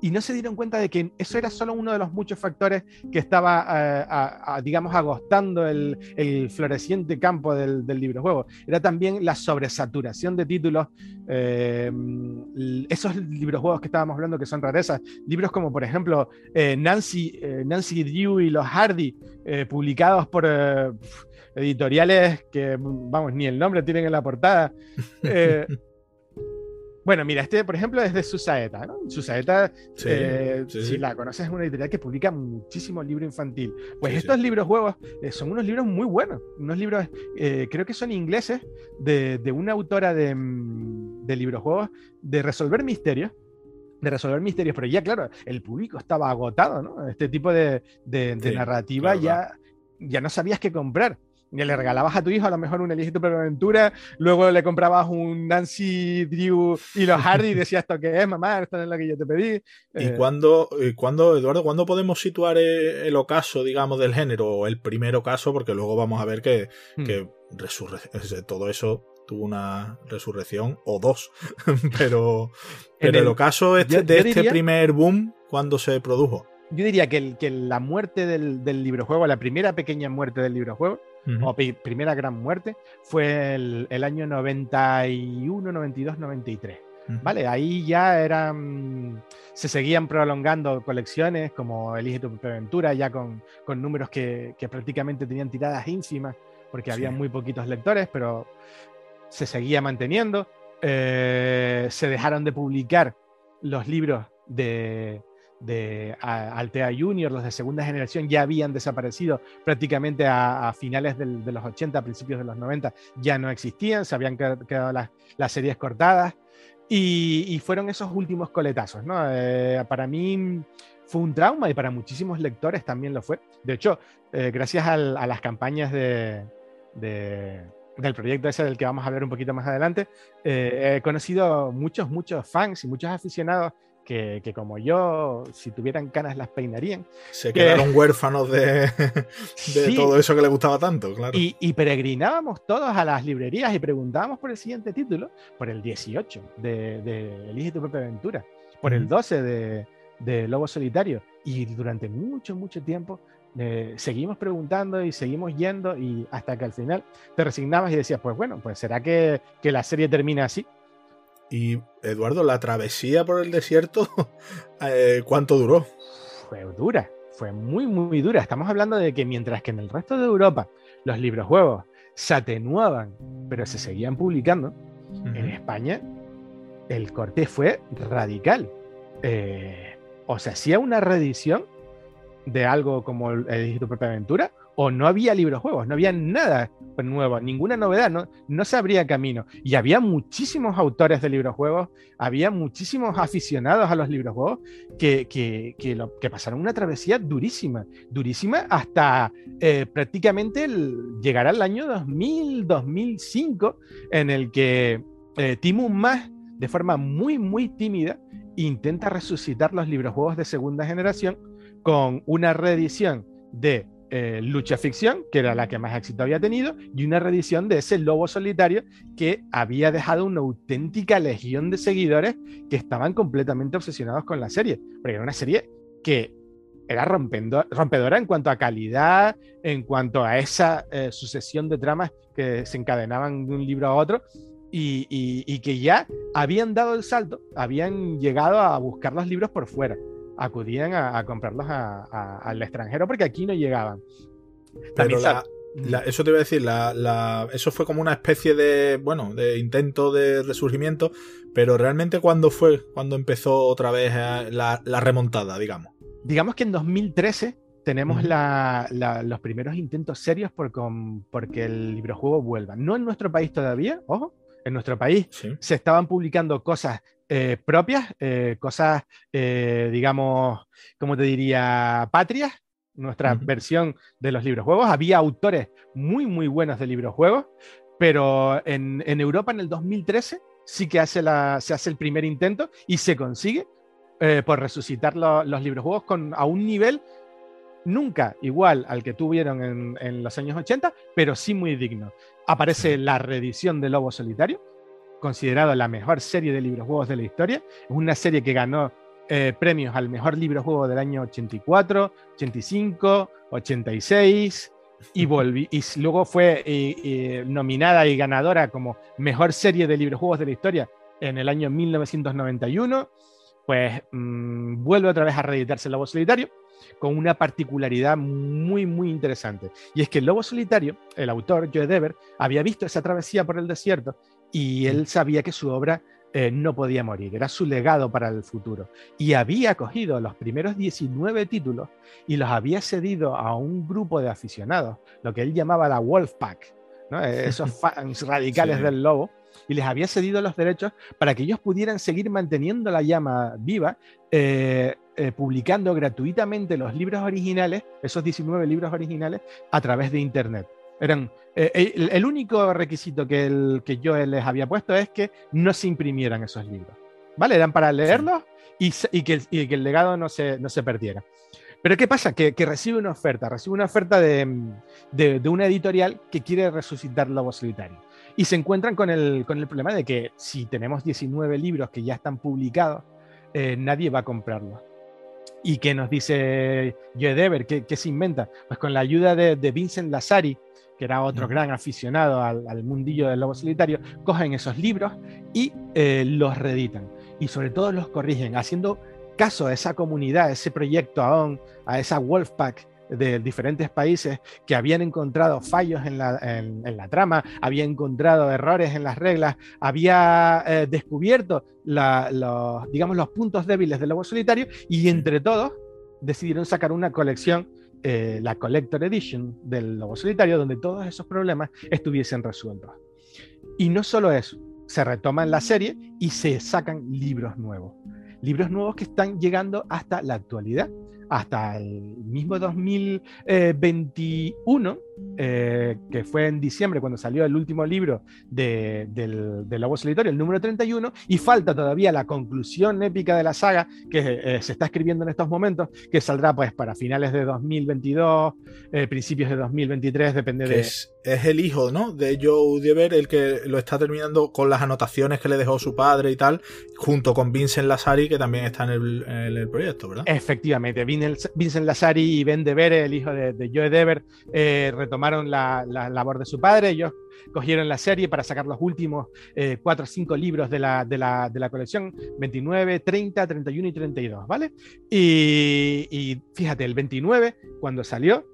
y no se dieron cuenta de que eso era solo uno de los muchos factores que estaba, eh, digamos, agostando el, floreciente campo del, del librojuego. Era también la sobresaturación de títulos, eh, esos librojuegos que estábamos hablando que son rarezas, libros como por ejemplo eh, Nancy, Nancy Drew y los Hardy, publicados por editoriales que, vamos, ni el nombre tienen en la portada. <laughs> Bueno, mira, este, por ejemplo, es de Susaeta, ¿no? Susaeta, Sí, eh, sí, si sí. la conoces, es una editorial que publica muchísimo libro infantil. Pues estos libros juegos eh, son unos libros muy buenos, unos libros, eh, creo que son ingleses, de, de una autora de, mm, de libros juegos, de resolver misterios. De resolver misterios, pero ya, claro, el público estaba agotado, ¿no? Este tipo de, de- narrativa claro, ya, ya no sabías qué comprar. Ya le regalabas a tu hijo a lo mejor un Elige tu propia aventura, luego le comprabas un Nancy, Drew y los <laughs> Hardy y decías, ¿esto qué es, mamá? Esto es lo que yo te pedí. ¿Y Eh, cuándo, y cuándo, Eduardo, cuándo podemos situar eh, el ocaso, digamos, del género, o el primer ocaso? Porque luego vamos a ver que, hmm. que todo eso tuvo una resurrección o dos. <laughs> pero En pero el, el- ocaso este, yo- de este primer boom, ¿cuándo se produjo? Yo diría que, el- que la muerte del, del librojuego, la primera pequeña muerte del librojuego, O primera gran muerte, fue el, el año 91, 92, 93. Ujú. Vale, ahí ya eran. Se seguían prolongando colecciones como Elige tu aventura, ya con, con números que, que prácticamente tenían tiradas ínfimas, porque había muy poquitos lectores, pero se seguía manteniendo. Eh, se dejaron de publicar los libros de, de Altea Junior, los de segunda generación, ya habían desaparecido prácticamente a, finales de los 80, a principios de los 90, ya no existían, se habían qued- quedado las, series cortadas. Y, fueron esos últimos coletazos, ¿no? Eh, para mí fue un trauma y para muchísimos lectores también lo fue. De hecho, eh, gracias a las campañas de, de- del proyecto ese del que vamos a hablar un poquito más adelante, eh, he conocido muchos, muchos fans y muchos aficionados que, que como yo, si tuvieran canas las peinarían. Se que- quedaron huérfanos de, <laughs> de Sí. todo eso que le gustaba tanto, claro. Y, y peregrinábamos todos a las librerías y preguntábamos por el siguiente título, por el 18 de, de Elige tu propia aventura, por el Ujú. 12 de, de Lobo Solitario. Y durante mucho, mucho tiempo eh, seguimos preguntando y seguimos yendo y hasta que al final te resignabas y decías, pues bueno, pues será que, que la serie termina así. Y Eduardo, la travesía por el desierto, <laughs> eh, ¿cuánto duró? Fue dura, fue muy, muy dura. Estamos hablando de que mientras que en el resto de Europa los libros juegos se atenuaban, pero se seguían publicando, en España el corte fue radical. Eh, o se hacía una reedición de algo como el propia aventura, o no había libros juegos, no había nada nuevo, ninguna novedad, no, no se abría camino. Y había muchísimos autores de libros juegos, había muchísimos aficionados a los libros juegos que, que, que, que pasaron una travesía durísima, durísima hasta eh, prácticamente el- llegar al año 2000, 2005, en el que eh, Timo Más, de forma muy, muy tímida, intenta resucitar los libros juegos de segunda generación con una reedición de eh, Lucha Ficción, que era la que más éxito había tenido, y una reedición de ese Lobo Solitario que había dejado una auténtica legión de seguidores que estaban completamente obsesionados con la serie, porque era una serie que era rompedora en cuanto a calidad, en cuanto a esa eh, sucesión de tramas que se encadenaban de un libro a otro, y que ya habían dado el salto, habían llegado a buscar los libros por fuera, acudían a, a comprarlos a- a- al extranjero porque aquí no llegaban. Pero También la- sab- la- eso te iba a decir, la, la- eso fue como una especie de, bueno, de intento de resurgimiento, pero realmente cuando fue, cuando empezó otra vez eh, la, la remontada, digamos. digamos que en 2013 tenemos Ujú. la- la- los primeros intentos serios por con- porque el librojuego vuelva. No en nuestro país todavía, ojo, en nuestro país Sí. se estaban publicando cosas eh, propias, eh, cosas, eh, digamos, como te diría, patrias, nuestra versión de los librojuegos. Había autores muy, muy buenos de librojuegos, pero en, en Europa en el 2013 sí que hace la, se hace el primer intento y se consigue por resucitar lo- los librojuegos con, a un nivel nunca igual al que tuvieron en, en los años 80, pero sí muy digno. Aparece la reedición de Lobo Solitario, considerado la mejor serie de librojuegos de la historia. Es una serie que ganó eh, premios al mejor librojuego del año 84, 85, 86 y, volví, y <laughs> luego fue eh, eh, nominada y ganadora como mejor serie de librojuegos de la historia en el año 1991. Pues mm, vuelve otra vez a reeditarse el Lobo Solitario con una particularidad muy, muy interesante. Y es que el Lobo Solitario, el autor, Joe Dever, había visto esa travesía por el desierto y él sabía que su obra eh, no podía morir, era su legado para el futuro. Y había cogido los primeros 19 títulos y los había cedido a un grupo de aficionados, lo que él llamaba la Wolfpack, ¿no? Eh, <laughs> esos fans radicales del lobo, y les había cedido los derechos para que ellos pudieran seguir manteniendo la llama viva, eh, publicando gratuitamente los libros originales, esos 19 libros originales, a través de Internet. Eran, eh, el, único requisito que, el, que yo les había puesto es que no se imprimieran esos libros. ¿Vale? Eran para leerlos y, que, el legado no se, no se perdiera. Pero ¿qué pasa? Que, recibe una oferta, recibe una oferta de, una editorial que quiere resucitar Lobo Solitario. Y se encuentran con el, con el problema de que si tenemos 19 libros que ya están publicados, eh, nadie va a comprarlos. ¿Y qué nos dice Joe Dever? ¿Qué, ¿Qué, se inventa? Pues con la ayuda de, Vincent Lassari, que era otro gran aficionado al, mundillo del lobo solitario, cogen esos libros y eh, los reeditan. Y sobre todo los corrigen, haciendo caso a esa comunidad, a ese proyecto AON, a esa Wolfpack de diferentes países que habían encontrado fallos en la, trama, había encontrado errores en las reglas, había eh, descubierto los, digamos, los puntos débiles del lobo solitario y entre todos decidieron sacar una colección eh, la Collector Edition del Lobo Solitario, donde todos esos problemas estuviesen resueltos. Y no solo eso, se retoman la serie y se sacan libros nuevos. Libros nuevos que están llegando hasta la actualidad hasta el mismo 2021, eh, que fue en diciembre cuando salió el último libro de, del, del, Lobo Solitario, el número 31, y falta todavía la conclusión épica de la saga que eh, se está escribiendo en estos momentos, que saldrá pues para finales de 2022, eh, principios de 2023, depende de... Es, es, el hijo, ¿no? De Joe Dever el que lo está terminando con las anotaciones que le dejó su padre y tal, junto con Vincent Lassari, que también está en el, en el proyecto, ¿verdad? Efectivamente, Vincent Lassari y Ben Devere, el hijo de, Joe Dever, eh, retomaron la, labor de su padre. Ellos cogieron la serie para sacar los últimos eh, cuatro o cinco libros de la, de la, colección, 29, 30, 31 y 32, ¿vale? Y, fíjate, el 29, cuando salió,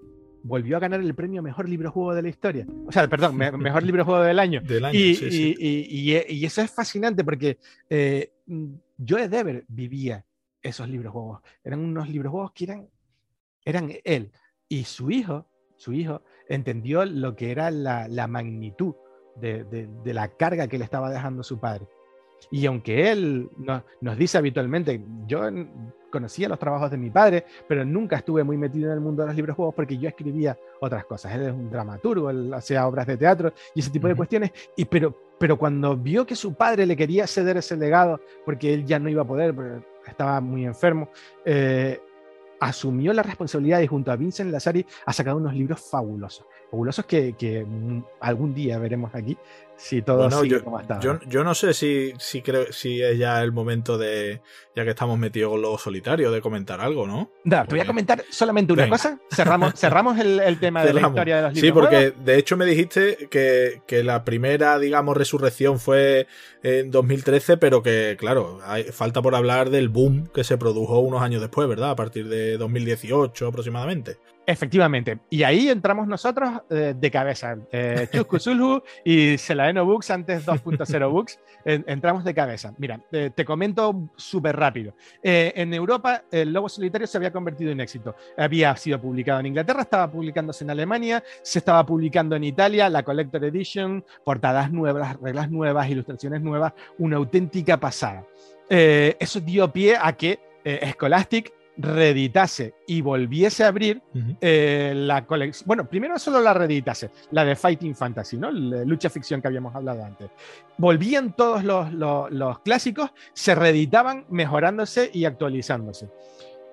volvió a ganar el premio Mejor Libro Juego de la Historia. O sea, perdón, <laughs> Mejor Libro Juego del Año. y, eso es fascinante porque eh, Joe Dever vivía esos libros juegos. Eran unos libros juegos que eran, eran él. Y su hijo, su hijo, entendió lo que era la, magnitud de, la carga que le estaba dejando su padre. Y aunque él nos dice habitualmente, yo conocía los trabajos de mi padre, pero nunca estuve muy metido en el mundo de los libros juegos porque yo escribía otras cosas. Él es un dramaturgo, él hacía obras de teatro y ese tipo de cuestiones. Y pero, pero cuando vio que su padre le quería ceder ese legado porque él ya no iba a poder, estaba muy enfermo, eh, asumió la responsabilidad y junto a Vincent Lazari ha sacado unos libros fabulosos, fabulosos que, que algún día veremos aquí si todo sigue yo, como está. Yo, no sé si, si, creo, si es ya el momento de, ya que estamos metidos con Lobo Solitario, de comentar algo, ¿no? te voy a comentar solamente una cosa. Cerramos, cerramos el, tema de la historia de los libros. Sí, porque de hecho me dijiste que, que, la primera, digamos, resurrección fue en 2013, pero que, claro, hay, falta por hablar del boom que se produjo unos años después, ¿verdad? A partir de 2018 aproximadamente. Efectivamente. Y ahí entramos nosotros eh, de cabeza. Eh, y Selaeno Books, antes 2.0 <laughs> Books, entramos de cabeza. Mira, te comento súper rápido. Eh, en Europa, el Lobo Solitario se había convertido en éxito. Había sido publicado en Inglaterra, estaba publicándose en Alemania, se estaba publicando en Italia, la Collector Edition, portadas nuevas, reglas nuevas, ilustraciones nuevas, una auténtica pasada. Eh, eso dio pie a que Scholastic reeditase y volviese a abrir eh, la colección. Bueno, primero solo la reeditase, la de Fighting Fantasy, ¿no? La lucha ficción que habíamos hablado antes. Volvían todos los, los clásicos, se reeditaban mejorándose y actualizándose.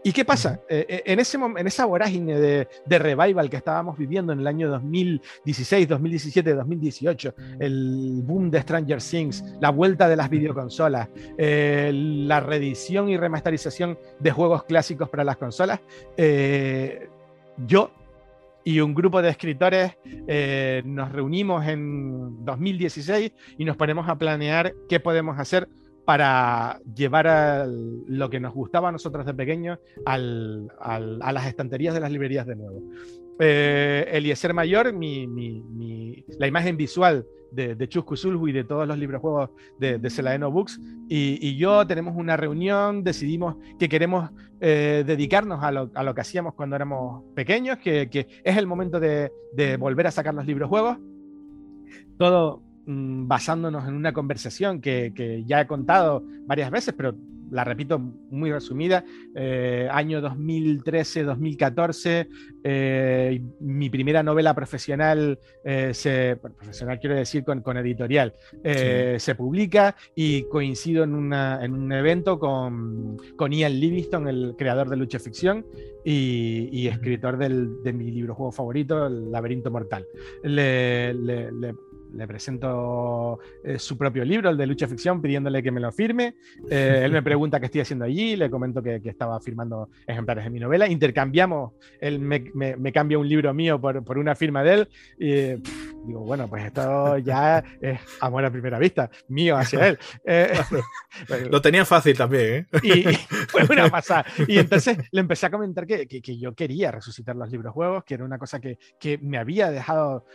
¿Y qué pasa? Eh, eh, en, ese, en esa vorágine de, revival que estábamos viviendo en el año 2016, 2017, 2018, el boom de Stranger Things, la vuelta de las videoconsolas, eh, la reedición y remasterización de juegos clásicos para las consolas, yo y un grupo de escritores nos reunimos en 2016 y nos ponemos a planear qué podemos hacer para llevar lo que nos gustaba a nosotros de pequeños a las estanterías de las librerías de nuevo. Eh, Eliezer Mayor, la imagen visual de, de Chusku y de todos los libros juegos de, de Selaeno Books, y, yo tenemos una reunión, decidimos que queremos eh, dedicarnos a lo, que hacíamos cuando éramos pequeños, que, es el momento de, de volver a sacar los libros juegos. Todo Mm, basándonos en una conversación que, ya he contado varias veces, pero la repito muy resumida, eh, año 2013-2014, eh, mi primera novela profesional, eh, se, profesional quiero decir con, editorial, se publica y coincido en, un evento con, con, Ian Livingston, el creador de Lucha Ficción y, escritor de mi libro juego favorito, El laberinto mortal. le, le presento eh, su propio libro, el de lucha ficción, pidiéndole que me lo firme. Eh, él me <laughs> pregunta qué estoy haciendo allí, le comento que, estaba firmando ejemplares de mi novela. Intercambiamos, él me, cambia un libro mío por, una firma de él. Y digo, bueno, pues esto ya es amor a primera vista, mío hacia él. <laughs> Eh, <laughs> lo tenía fácil también. Y, fue una pasada. Y entonces le empecé a comentar que, yo quería resucitar los libros juegos, que era una cosa que, me había dejado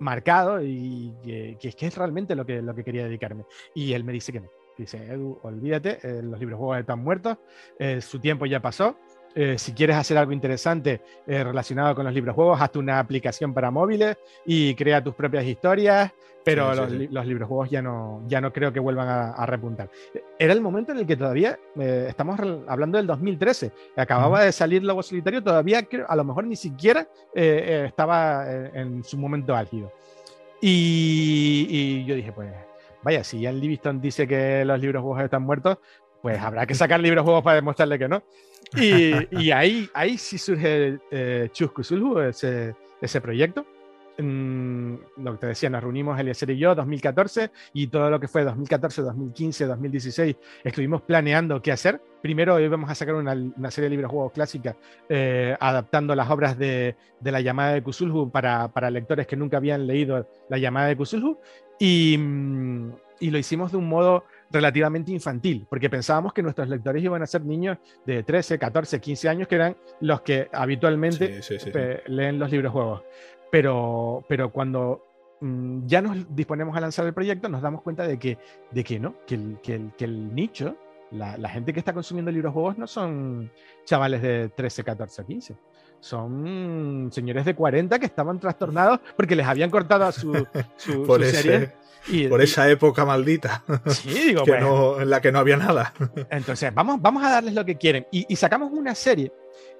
marcado y que, que, es realmente lo que, lo que quería dedicarme. Y él me dice que no. Dice, Edu, olvídate, eh, los libros juegos están muertos, eh, su tiempo ya pasó. Eh, si quieres hacer algo interesante relacionado con los libros juegos, hazte una aplicación para móviles y crea tus propias historias, pero los, libros juegos ya no, ya no creo que vuelvan a, repuntar. Era el momento en el que todavía, estamos hablando del 2013, acababa de salir Lobo Solitario, todavía a lo mejor ni siquiera estaba en su momento álgido. Y, yo dije, pues, vaya, si Ian Livingston dice que los libros juegos están muertos, pues habrá que sacar libros juegos para demostrarle que no. <laughs> Y, ahí, ahí sí surge eh, Chusku ese, ese proyecto. Mm, lo que te decía, nos reunimos Eliezer y yo 2014 y todo lo que fue 2014, 2015, 2016 estuvimos planeando qué hacer. Primero íbamos a sacar una, serie de libros juegos clásicas eh, adaptando las obras de, la llamada de Kusulhu para, para, lectores que nunca habían leído la llamada de Kusulhu y, mm, y lo hicimos de un modo relativamente infantil, porque pensábamos que nuestros lectores iban a ser niños de 13, 14, 15 años, que eran los que habitualmente leen los libros juegos. Pero, pero cuando mm, ya nos disponemos a lanzar el proyecto, nos damos cuenta de que, de que no, que el, que el, que el nicho, la, la, gente que está consumiendo libros juegos no son chavales de 13, 14 o 15. Son señores de 40 que estaban trastornados porque les habían cortado a su, su, <laughs> serie. por esa época maldita. Sí, <laughs> digo, que en la que no había nada. <laughs> Entonces, vamos, vamos a darles lo que quieren. Y, y sacamos una serie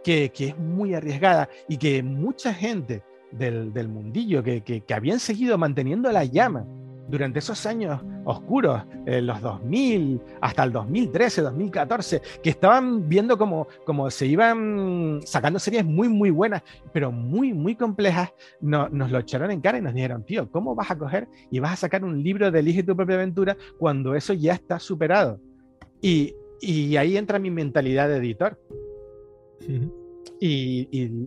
que, que, es muy arriesgada y que mucha gente del, mundillo, que, que, habían seguido manteniendo la llama durante esos años oscuros, eh, los 2000 hasta el 2013, 2014, que estaban viendo como, como se iban sacando series muy, muy buenas, pero muy, muy complejas, no, nos lo echaron en cara y nos dijeron, tío, ¿cómo vas a coger y vas a sacar un libro de Elige tu propia aventura cuando eso ya está superado? Y, y ahí entra mi mentalidad de editor. Y,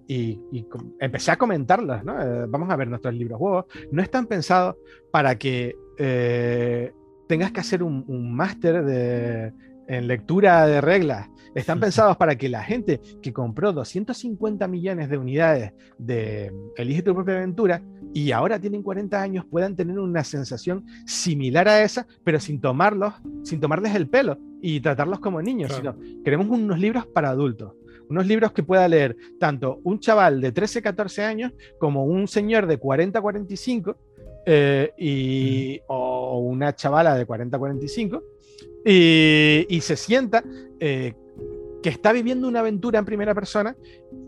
empecé a comentarlas, ¿no? Eh, vamos a ver, nuestros libros juegos no están pensados para que eh, tengas que hacer un, máster en lectura de reglas. Están pensados para que la gente que compró 250 millones de unidades de Elige tu propia aventura y ahora tienen 40 años puedan tener una sensación similar a esa, pero sin tomarlos, sin tomarles el pelo y tratarlos como niños, sino queremos unos libros para adultos unos libros que pueda leer tanto un chaval de 13, 14 años como un señor de 40, 45 eh, y, o una chavala de 40, 45 y, y se sienta eh, que está viviendo una aventura en primera persona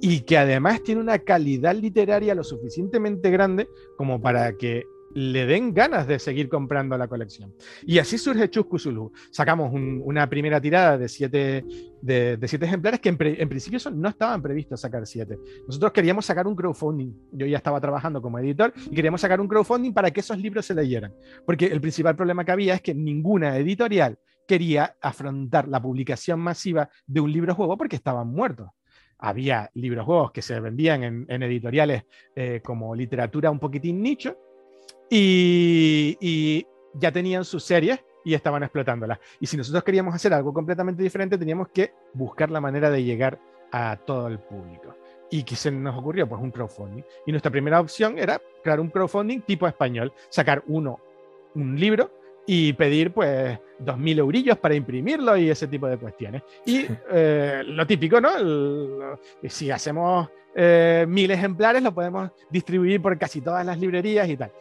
y que además tiene una calidad literaria lo suficientemente grande como para que le den ganas de seguir comprando la colección. Y así surge Chusku Zulu. Sacamos una primera tirada de siete, de, siete ejemplares que en, principio no estaban previstos sacar siete. Nosotros queríamos sacar un crowdfunding. Yo ya estaba trabajando como editor y queríamos sacar un crowdfunding para que esos libros se leyeran. Porque el principal problema que había es que ninguna editorial quería afrontar la publicación masiva de un libro juego porque estaban muertos había libros juegos que se vendían en, editoriales eh, como literatura un poquitín nicho y, ya tenían sus series y estaban explotándolas. Y si nosotros queríamos hacer algo completamente diferente, teníamos que buscar la manera de llegar a todo el público. ¿Y qué se nos ocurrió? Pues un crowdfunding. Y nuestra primera opción era crear un crowdfunding tipo español, sacar uno, un libro y pedir pues 2.000 eurillos para imprimirlo y ese tipo de cuestiones. Y eh, lo típico, ¿no? si hacemos eh, mil ejemplares, lo podemos distribuir por casi todas las librerías y tal.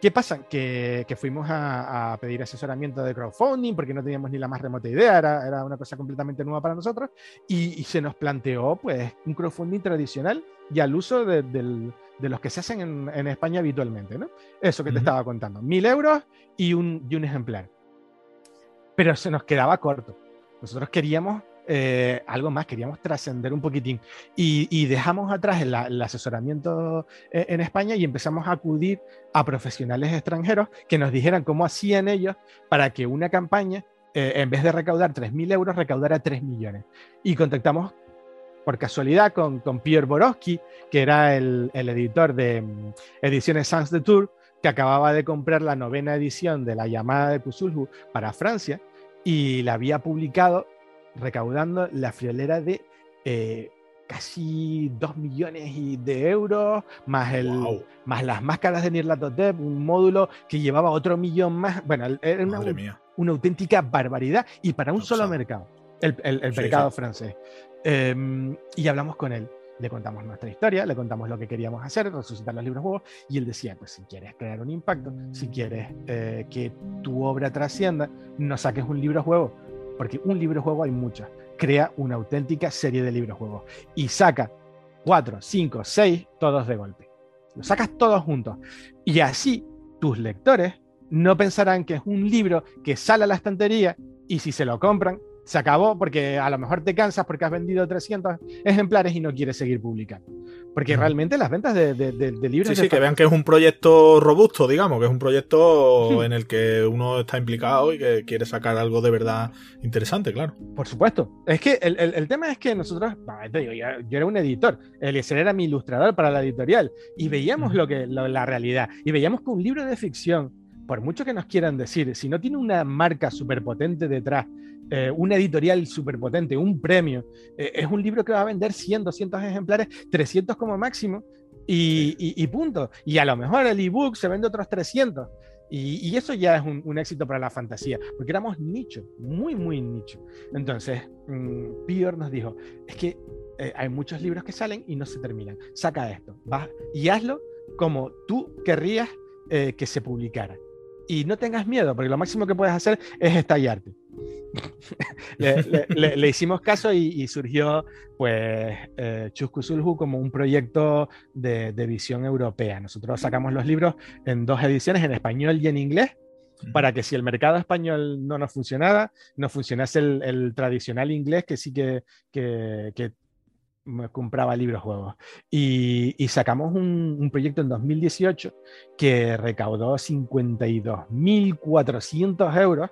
¿Qué pasa? Que, fuimos a, pedir asesoramiento de crowdfunding porque no teníamos ni la más remota idea, era, era una cosa completamente nueva para nosotros y, se nos planteó pues un crowdfunding tradicional y al uso de, los que se hacen en, España habitualmente, ¿no? Eso que te estaba contando, mil euros y un, y un ejemplar. Pero se nos quedaba corto. Nosotros queríamos eh, algo más, queríamos trascender un poquitín. Y, dejamos atrás el, asesoramiento eh, en España y empezamos a acudir a profesionales extranjeros que nos dijeran cómo hacían ellos para que una campaña, eh, en vez de recaudar 3.000 euros, recaudara 3 millones. Y contactamos por casualidad con, con Pierre Borowski, que era el, editor de mm, Ediciones Sans de Tour, que acababa de comprar la novena edición de La llamada de Cthulhu para Francia y la había publicado recaudando la friolera de eh, casi 2 millones de euros, más, el, más las máscaras de Nirlatotep, un módulo que llevaba otro millón más. Bueno, era una, una auténtica barbaridad y para un solo mercado, el, mercado francés. Em, y hablamos con él. Le contamos nuestra historia, le contamos lo que queríamos hacer, resucitar los libros juegos, y él decía, pues si quieres crear un impacto, si quieres eh, que tu obra trascienda, no saques un libro juego, porque un libro juego hay muchos. Crea una auténtica serie de libros juegos y saca cuatro, cinco, seis, todos de golpe. Los sacas todos juntos. Y así tus lectores no pensarán que es un libro que sale a la estantería y si se lo compran, se acabó porque a lo mejor te cansas porque has vendido 300 ejemplares y no quieres seguir publicando. Porque realmente las ventas de, libros... Sí, sí, que vean que es un proyecto robusto, digamos, que es un proyecto en el que uno está implicado y que quiere sacar algo de verdad interesante, claro. Por supuesto. Es que el, tema es que nosotros, te digo, yo, era un editor, Eliezer era mi ilustrador para la editorial y veíamos lo que, la realidad y veíamos que un libro de ficción, por mucho que nos quieran decir, si no tiene una marca súper potente detrás, eh, una editorial súper potente, un premio, eh, es un libro que va a vender 100, 200 ejemplares, 300 como máximo, y, punto. Y a lo mejor el ebook se vende otros 300. Y, eso ya es un, éxito para la fantasía, porque éramos nicho, muy, muy nicho. Entonces, um, nos dijo, es que eh, hay muchos libros que salen y no se terminan. Saca esto, va y hazlo como tú querrías que se publicara. Y no tengas miedo, porque lo máximo que puedes hacer es estallarte. <laughs> le, hicimos caso y, surgió pues eh, Chuscu como un proyecto de, visión europea. Nosotros sacamos los libros en dos ediciones, en español y en inglés, para que si el mercado español no nos funcionaba, no funcionase el, tradicional inglés que sí que, que, compraba libros juegos. Y, sacamos un, proyecto en 2018 que recaudó 52.400 euros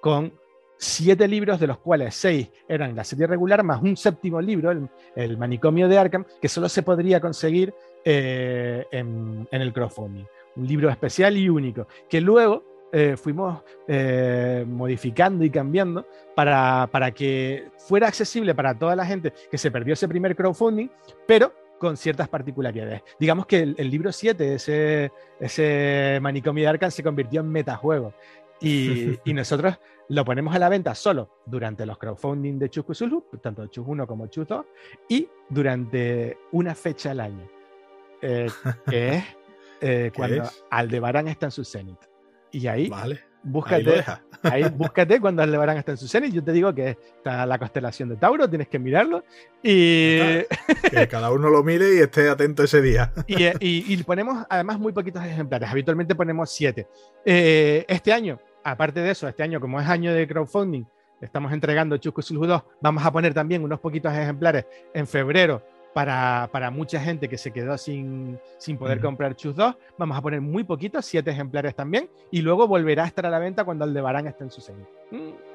con siete libros, de los cuales seis eran la serie regular, más un séptimo libro, el, manicomio de Arkham, que solo se podría conseguir eh, en, el crowdfunding. Un libro especial y único, que luego eh, fuimos eh, modificando y cambiando para, para que fuera accesible para toda la gente que se perdió ese primer crowdfunding, pero con ciertas particularidades. Digamos que el, libro 7, ese, ese manicomio de Arkham, se convirtió en metajuego. Y, <laughs> y, nosotros lo ponemos a la venta solo durante los crowdfunding de Chuscu tanto Chus 1 como Chus 2, y durante una fecha al año, eh, que es eh, <laughs> cuando Aldebarán está en su cenit. Y ahí, búscate, ahí, <laughs> <laughs> búscate cuando Aldebarán está en su cenit. Yo te digo que está la constelación de Tauro, tienes que mirarlo. Y <laughs> que cada uno lo mire y esté atento ese día. y, y, ponemos además muy poquitos ejemplares. Habitualmente ponemos siete. Eh, este año aparte de eso, este año, como es año de crowdfunding, estamos entregando Chusco Sulhu 2, vamos a poner también unos poquitos ejemplares en febrero para, mucha gente que se quedó sin, sin poder comprar Chus 2. Vamos a poner muy poquitos, siete ejemplares también, y luego volverá a estar a la venta cuando Aldebarán esté en su serie. Mm.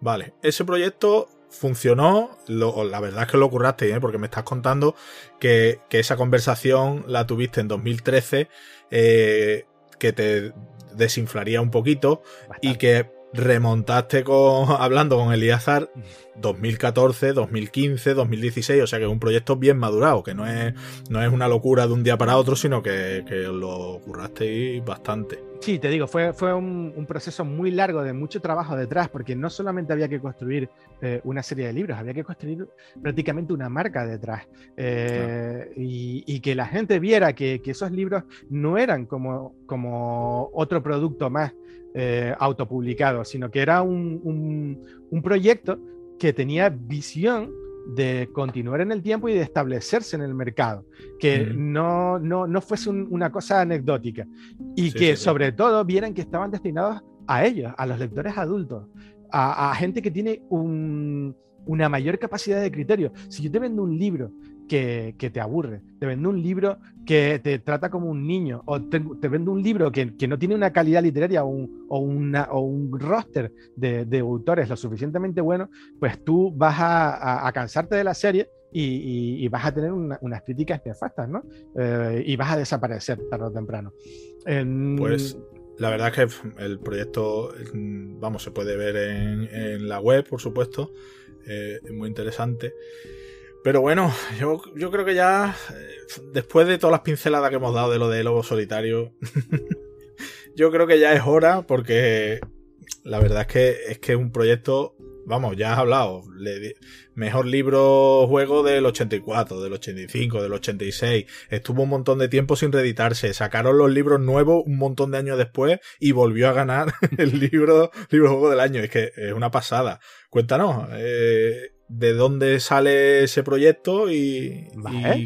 Vale, ese proyecto funcionó, la verdad es que lo curraste, ¿eh? porque me estás contando que, esa conversación la tuviste en 2013, eh, que te desinflaría un poquito y que remontaste con, <laughs> hablando con Eliazar 2014, 2015, 2016, o sea que es un proyecto bien madurado, que no es, no es una locura de un día para otro, sino que, que lo currasteis bastante. Sí, te digo, fue, fue un, proceso muy largo de mucho trabajo detrás, porque no solamente había que construir eh, una serie de libros, había que construir prácticamente una marca detrás. Eh, y, que la gente viera que, esos libros no eran como, como otro producto más eh, autopublicado, sino que era un, un, proyecto que tenía visión de continuar en el tiempo y de establecerse en el mercado, que no, no, no, fuese una cosa anecdótica. Y que sobre todo vieran que estaban destinados a ellos, a los lectores adultos, a, a gente que tiene un, una mayor capacidad de criterio. Si yo te vendo un libro que, te aburre, te vendo un libro que te trata como un niño, o te, vendo un libro que, no tiene una calidad literaria o un, o un roster de, autores lo suficientemente bueno, pues tú vas a, cansarte de la serie y, vas a tener unas críticas nefastas, ¿no? Eh, y vas a desaparecer tarde o temprano. Pues la verdad es que el proyecto, vamos, se puede ver en, la web, por supuesto. Eh, muy interesante. Pero bueno, yo, yo creo que ya, eh, después de todas las pinceladas que hemos dado de lo de Lobo Solitario, <laughs> yo creo que ya es hora, porque la verdad es que es que un proyecto, vamos, ya has hablado, mejor libro juego del 84, del 85, del 86, estuvo un montón de tiempo sin reeditarse, sacaron los libros nuevos un montón de años después y volvió a ganar <laughs> el libro, libro juego del año, es que es una pasada. Cuéntanos, eh, de dónde sale ese proyecto y,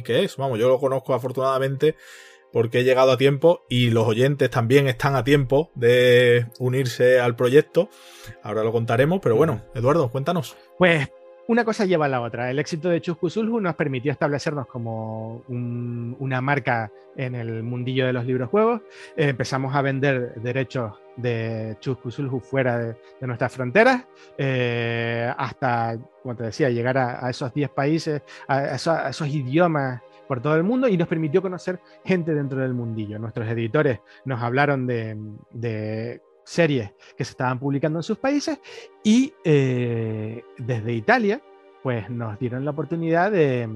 qué es. Vamos, yo lo conozco afortunadamente porque he llegado a tiempo y los oyentes también están a tiempo de unirse al proyecto. Ahora lo contaremos, pero bueno, Eduardo, cuéntanos. Pues una cosa lleva a la otra. El éxito de Chuscusulhu nos permitió establecernos como una marca en el mundillo de los libros juegos. Eh, empezamos a vender derechos de Chuscusulhu fuera de, nuestras fronteras, eh, hasta, como te decía, llegar a, esos 10 países, a, esos, idiomas por todo el mundo y nos permitió conocer gente dentro del mundillo. Nuestros editores nos hablaron de series que se estaban publicando en sus países y eh, desde Italia pues nos dieron la oportunidad de,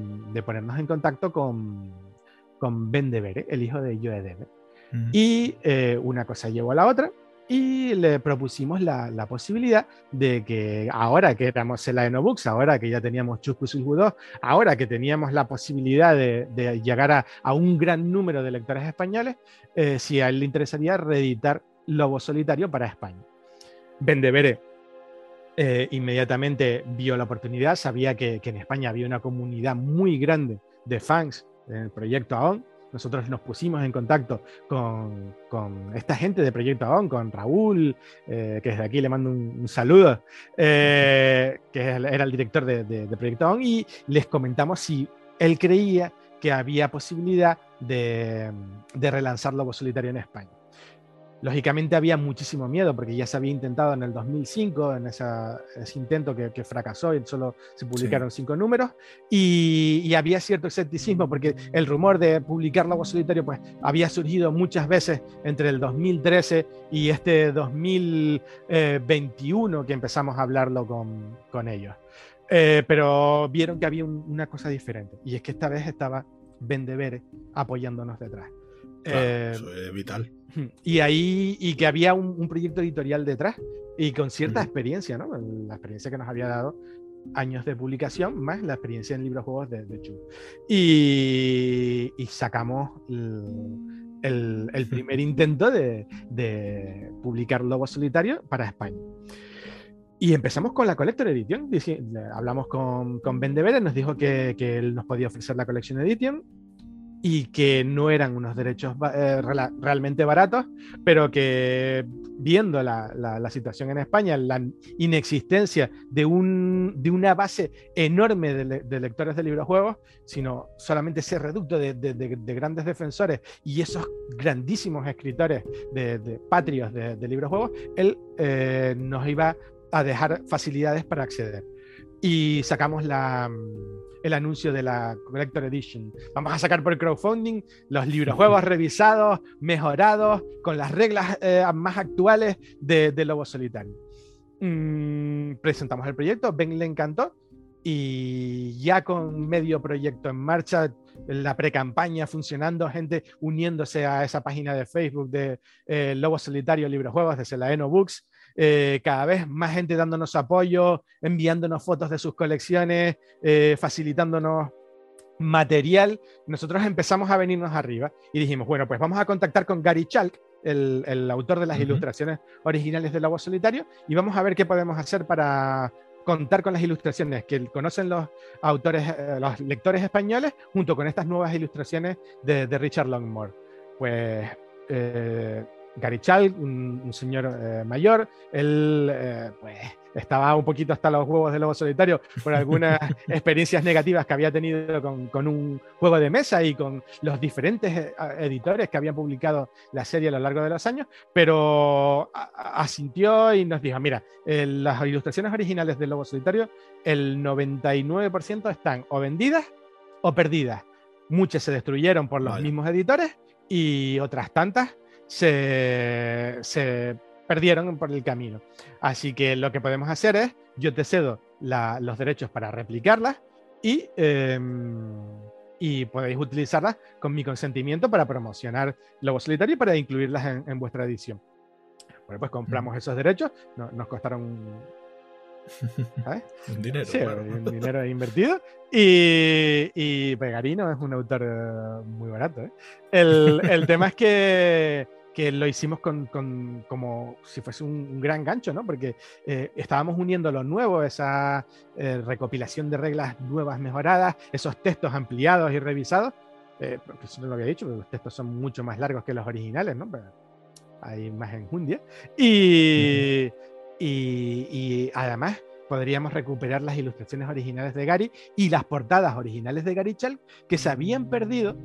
ponernos en contacto con, con Ben Devere, el hijo de Joe Dever. Y eh, una cosa llevó a la otra y le propusimos la, posibilidad de que ahora que éramos en la Enobooks, ahora que ya teníamos Chuscus 2, ahora que teníamos la posibilidad de, llegar a, un gran número de lectores españoles, eh, si a él le interesaría reeditar Lobo Solitario para España. Vendevere eh, inmediatamente vio la oportunidad, sabía que, en España había una comunidad muy grande de fans en el proyecto AON. Nosotros nos pusimos en contacto con, esta gente de Proyecto AON, con Raúl, eh, que desde aquí le mando un, saludo, eh, que era el director de, Proyecto AON, y les comentamos si él creía que había posibilidad de relanzar Lobo Solitario en España. Lógicamente había muchísimo miedo porque ya se había intentado en el 2005, en ese intento que, fracasó y solo se publicaron cinco números, y, había cierto escepticismo porque el rumor de publicar Lobo Solitario pues, había surgido muchas veces entre el 2013 y este 2021 que empezamos a hablarlo con, con ellos. Eh, pero vieron que había una cosa diferente y es que esta vez estaba Vendevere apoyándonos detrás. Eh, eso es vital. Y ahí, y que había un, proyecto editorial detrás y con cierta experiencia, ¿no? La experiencia que nos había dado años de publicación, más la experiencia en libros juegos de, de Chu. Y, sacamos el, el, <laughs> primer intento de, de, publicar Lobo Solitario para España. Y empezamos con la Collector Edition. Hablamos con, con Ben de nos dijo que, que, él nos podía ofrecer la Collection Edition y que no eran unos derechos eh, realmente baratos, pero que viendo la, situación en España, la inexistencia de, un, de una base enorme de, lectores de librojuegos, sino solamente ese reducto de, de grandes defensores y esos grandísimos escritores de, patrios de, librojuegos, él eh, nos iba a dejar facilidades para acceder. Y sacamos la, el anuncio de la Collector Edition. Vamos a sacar por crowdfunding los libros juegos <laughs> revisados, mejorados, con las reglas eh, más actuales de, Lobo Solitario. Mm, presentamos el proyecto, Ben le encantó y ya con medio proyecto en marcha, la pre-campaña funcionando, gente uniéndose a esa página de Facebook de eh, Lobo Solitario Libros Juegos desde la Eno Books, eh, cada vez más gente dándonos apoyo, enviándonos fotos de sus colecciones, eh, facilitándonos material. Nosotros empezamos a venirnos arriba y dijimos, bueno, pues vamos a contactar con Gary Chalk, el, autor de las ilustraciones originales del Lobo Solitario, y vamos a ver qué podemos hacer para contar con las ilustraciones que conocen los autores, eh, los lectores españoles, junto con estas nuevas ilustraciones de, Richard Longmore. Pues Garichal, un, un señor eh, mayor, él eh, pues, estaba un poquito hasta los huevos del lobo solitario por algunas <laughs> experiencias negativas que había tenido con, un juego de mesa y con los diferentes eh, editores que habían publicado la serie a lo largo de los años, pero asintió y nos dijo, mira, las ilustraciones originales del lobo solitario, el 99% están o vendidas o perdidas. Muchas se destruyeron por los mismos editores y otras tantas se, perdieron por el camino. Así que lo que podemos hacer es, yo te cedo los derechos para replicarlas y, em, y podéis utilizarlas con mi consentimiento para promocionar Lobo Solitario y para incluirlas en, vuestra edición. Bueno, pues compramos esos derechos, nos costaron un <laughs> dinero. Sí, un dinero invertido. Y, y Pegarino es un autor muy barato. ¿eh? El, el tema es que que lo hicimos con, con, como si fuese un, gran gancho, ¿no? Porque eh, estábamos uniendo lo nuevo, esa eh, recopilación de reglas nuevas mejoradas, esos textos ampliados y revisados, eh, porque eso no lo había dicho, pero los textos son mucho más largos que los originales, ¿no? Pero hay más enjundia. Y, y, y además podríamos recuperar las ilustraciones originales de Gary y las portadas originales de Gary Chal que se habían perdido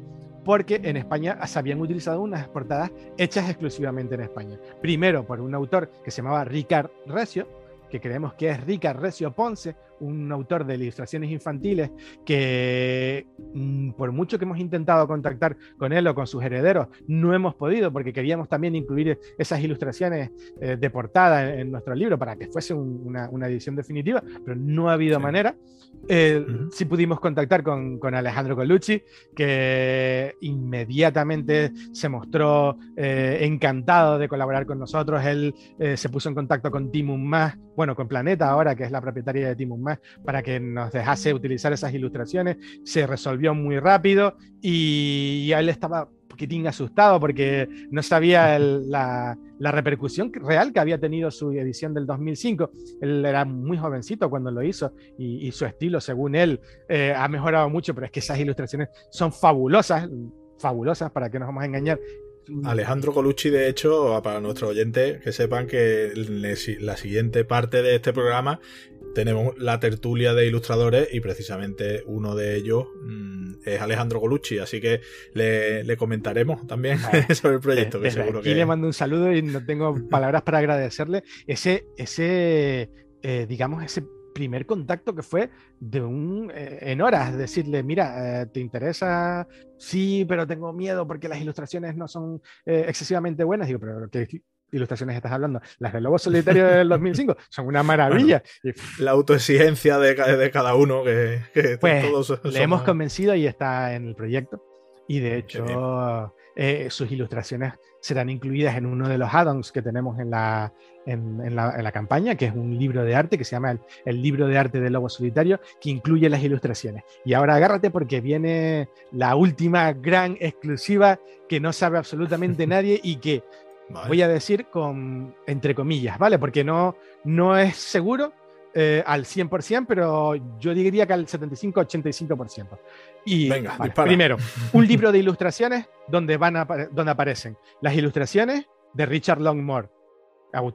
porque en España se habían utilizado unas portadas hechas exclusivamente en España. Primero por un autor que se llamaba Ricard Recio, que creemos que es Ricard Recio Ponce, un autor de ilustraciones infantiles que mm, por mucho que hemos intentado contactar con él o con sus herederos, no hemos podido porque queríamos también incluir esas ilustraciones eh, de portada en, nuestro libro para que fuese una, edición definitiva, pero no ha habido manera. Eh, sí pudimos contactar con, Alejandro Colucci, que inmediatamente se mostró eh, encantado de colaborar con nosotros. Él se puso en contacto con Timum Más, bueno, con Planeta ahora, que es la propietaria de Timum Más, para que nos dejase utilizar esas ilustraciones. Se resolvió muy rápido y, él estaba un poquitín asustado porque no sabía la, repercusión real que había tenido su edición del 2005. Él era muy jovencito cuando lo hizo y, su estilo, según él, eh, ha mejorado mucho, pero es que esas ilustraciones son fabulosas, fabulosas, para que nos vamos a engañar. Alejandro Colucci, de hecho, para nuestros oyentes, que sepan que la siguiente parte de este programa tenemos la tertulia de ilustradores y precisamente uno de ellos mm, es Alejandro Colucci, así que le, comentaremos también <laughs> sobre el proyecto. Que seguro que... le mando un saludo y no tengo <laughs> palabras para agradecerle ese, ese eh, digamos, ese primer contacto que fue de un eh, en horas, decirle, mira, eh, ¿te interesa? Sí, pero tengo miedo porque las ilustraciones no son excesivamente buenas. Digo, pero ¿qué, ilustraciones estás hablando? Las del Lobo Solitario del <laughs> 2005 son una maravilla. la autoexigencia de, de, cada uno que, pues, todos le hemos convencido y está en el proyecto. Y de hecho, eh, sus ilustraciones serán incluidas en uno de los add-ons que tenemos en la, en, la, campaña, que es un libro de arte que se llama el, el, libro de arte del lobo solitario, que incluye las ilustraciones. Y ahora agárrate porque viene la última gran exclusiva que no sabe absolutamente <laughs> nadie y que Voy a decir con entre comillas, ¿vale? Porque no, no es seguro eh, al 100%, pero yo diría que al 75-85%. Y Venga, primero, <laughs> un libro de ilustraciones donde, van a, donde aparecen las ilustraciones de Richard Longmore,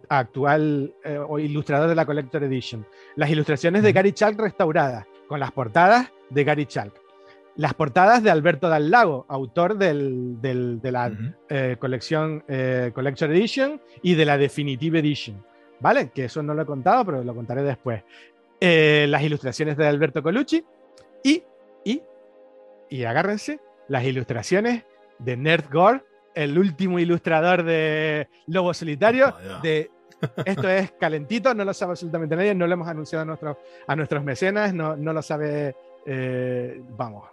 actual eh, o ilustrador de la Collector Edition, las ilustraciones de Gary Chalk restauradas, con las portadas de Gary Chalk las portadas de Alberto Dal Lago, autor del, de la eh, colección eh, Collection Edition y de la Definitive Edition. ¿Vale? Que eso no lo he contado, pero lo contaré después. eh, las ilustraciones de Alberto Colucci y, y, y agárrense, las ilustraciones de Nerd Gore, el último ilustrador de Lobo Solitario, de esto es calentito, no lo sabe absolutamente nadie, no lo hemos anunciado a, nuestro, a nuestros mecenas, no, no lo sabe, eh, vamos,